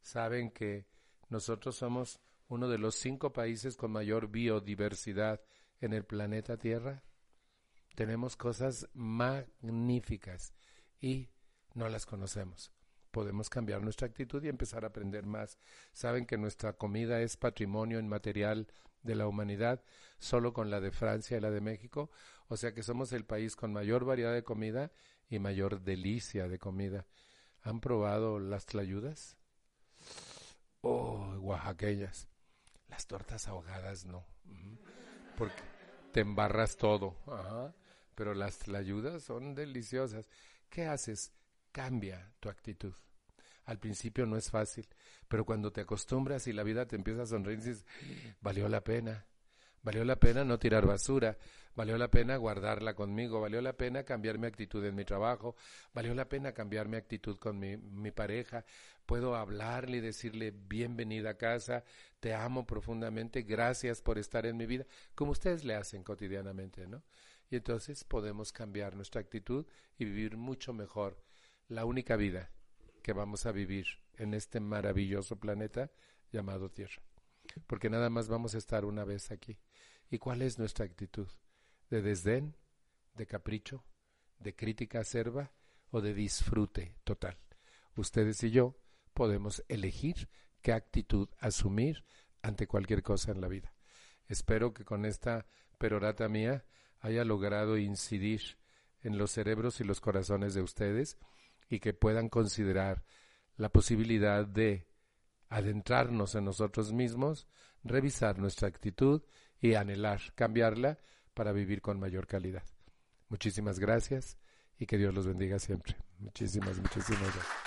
Speaker 2: ¿Saben que nosotros somos uno de los cinco países con mayor biodiversidad en el planeta Tierra. Tenemos cosas magníficas y no las conocemos. Podemos cambiar nuestra actitud y empezar a aprender más. Saben que nuestra comida es patrimonio inmaterial de la humanidad, solo con la de Francia y la de México. O sea que somos el país con mayor variedad de comida y mayor delicia de comida. ¿Han probado las tlayudas? Oh, oaxaqueñas. Las tortas ahogadas no. Porque te embarras todo. Pero las ayudas son deliciosas. ¿Qué haces? Cambia tu actitud. Al principio no es fácil, pero cuando te acostumbras y la vida te empieza a sonreír, dices, valió la pena. Valió la pena no tirar basura, valió la pena guardarla conmigo, valió la pena cambiar mi actitud en mi trabajo, valió la pena cambiar mi actitud con mi, mi pareja. Puedo hablarle y decirle bienvenida a casa, te amo profundamente, gracias por estar en mi vida, como ustedes le hacen cotidianamente, ¿no? Y entonces podemos cambiar nuestra actitud y vivir mucho mejor la única vida que vamos a vivir en este maravilloso planeta llamado Tierra porque nada más vamos a estar una vez aquí. ¿Y cuál es nuestra actitud? ¿De desdén? ¿De capricho? ¿De crítica acerba? ¿O de disfrute total? Ustedes y yo podemos elegir qué actitud asumir ante cualquier cosa en la vida. Espero que con esta perorata mía haya logrado incidir en los cerebros y los corazones de ustedes y que puedan considerar la posibilidad de adentrarnos en nosotros mismos, revisar nuestra actitud y anhelar cambiarla para vivir con mayor calidad. Muchísimas gracias y que Dios los bendiga siempre. Muchísimas, muchísimas gracias.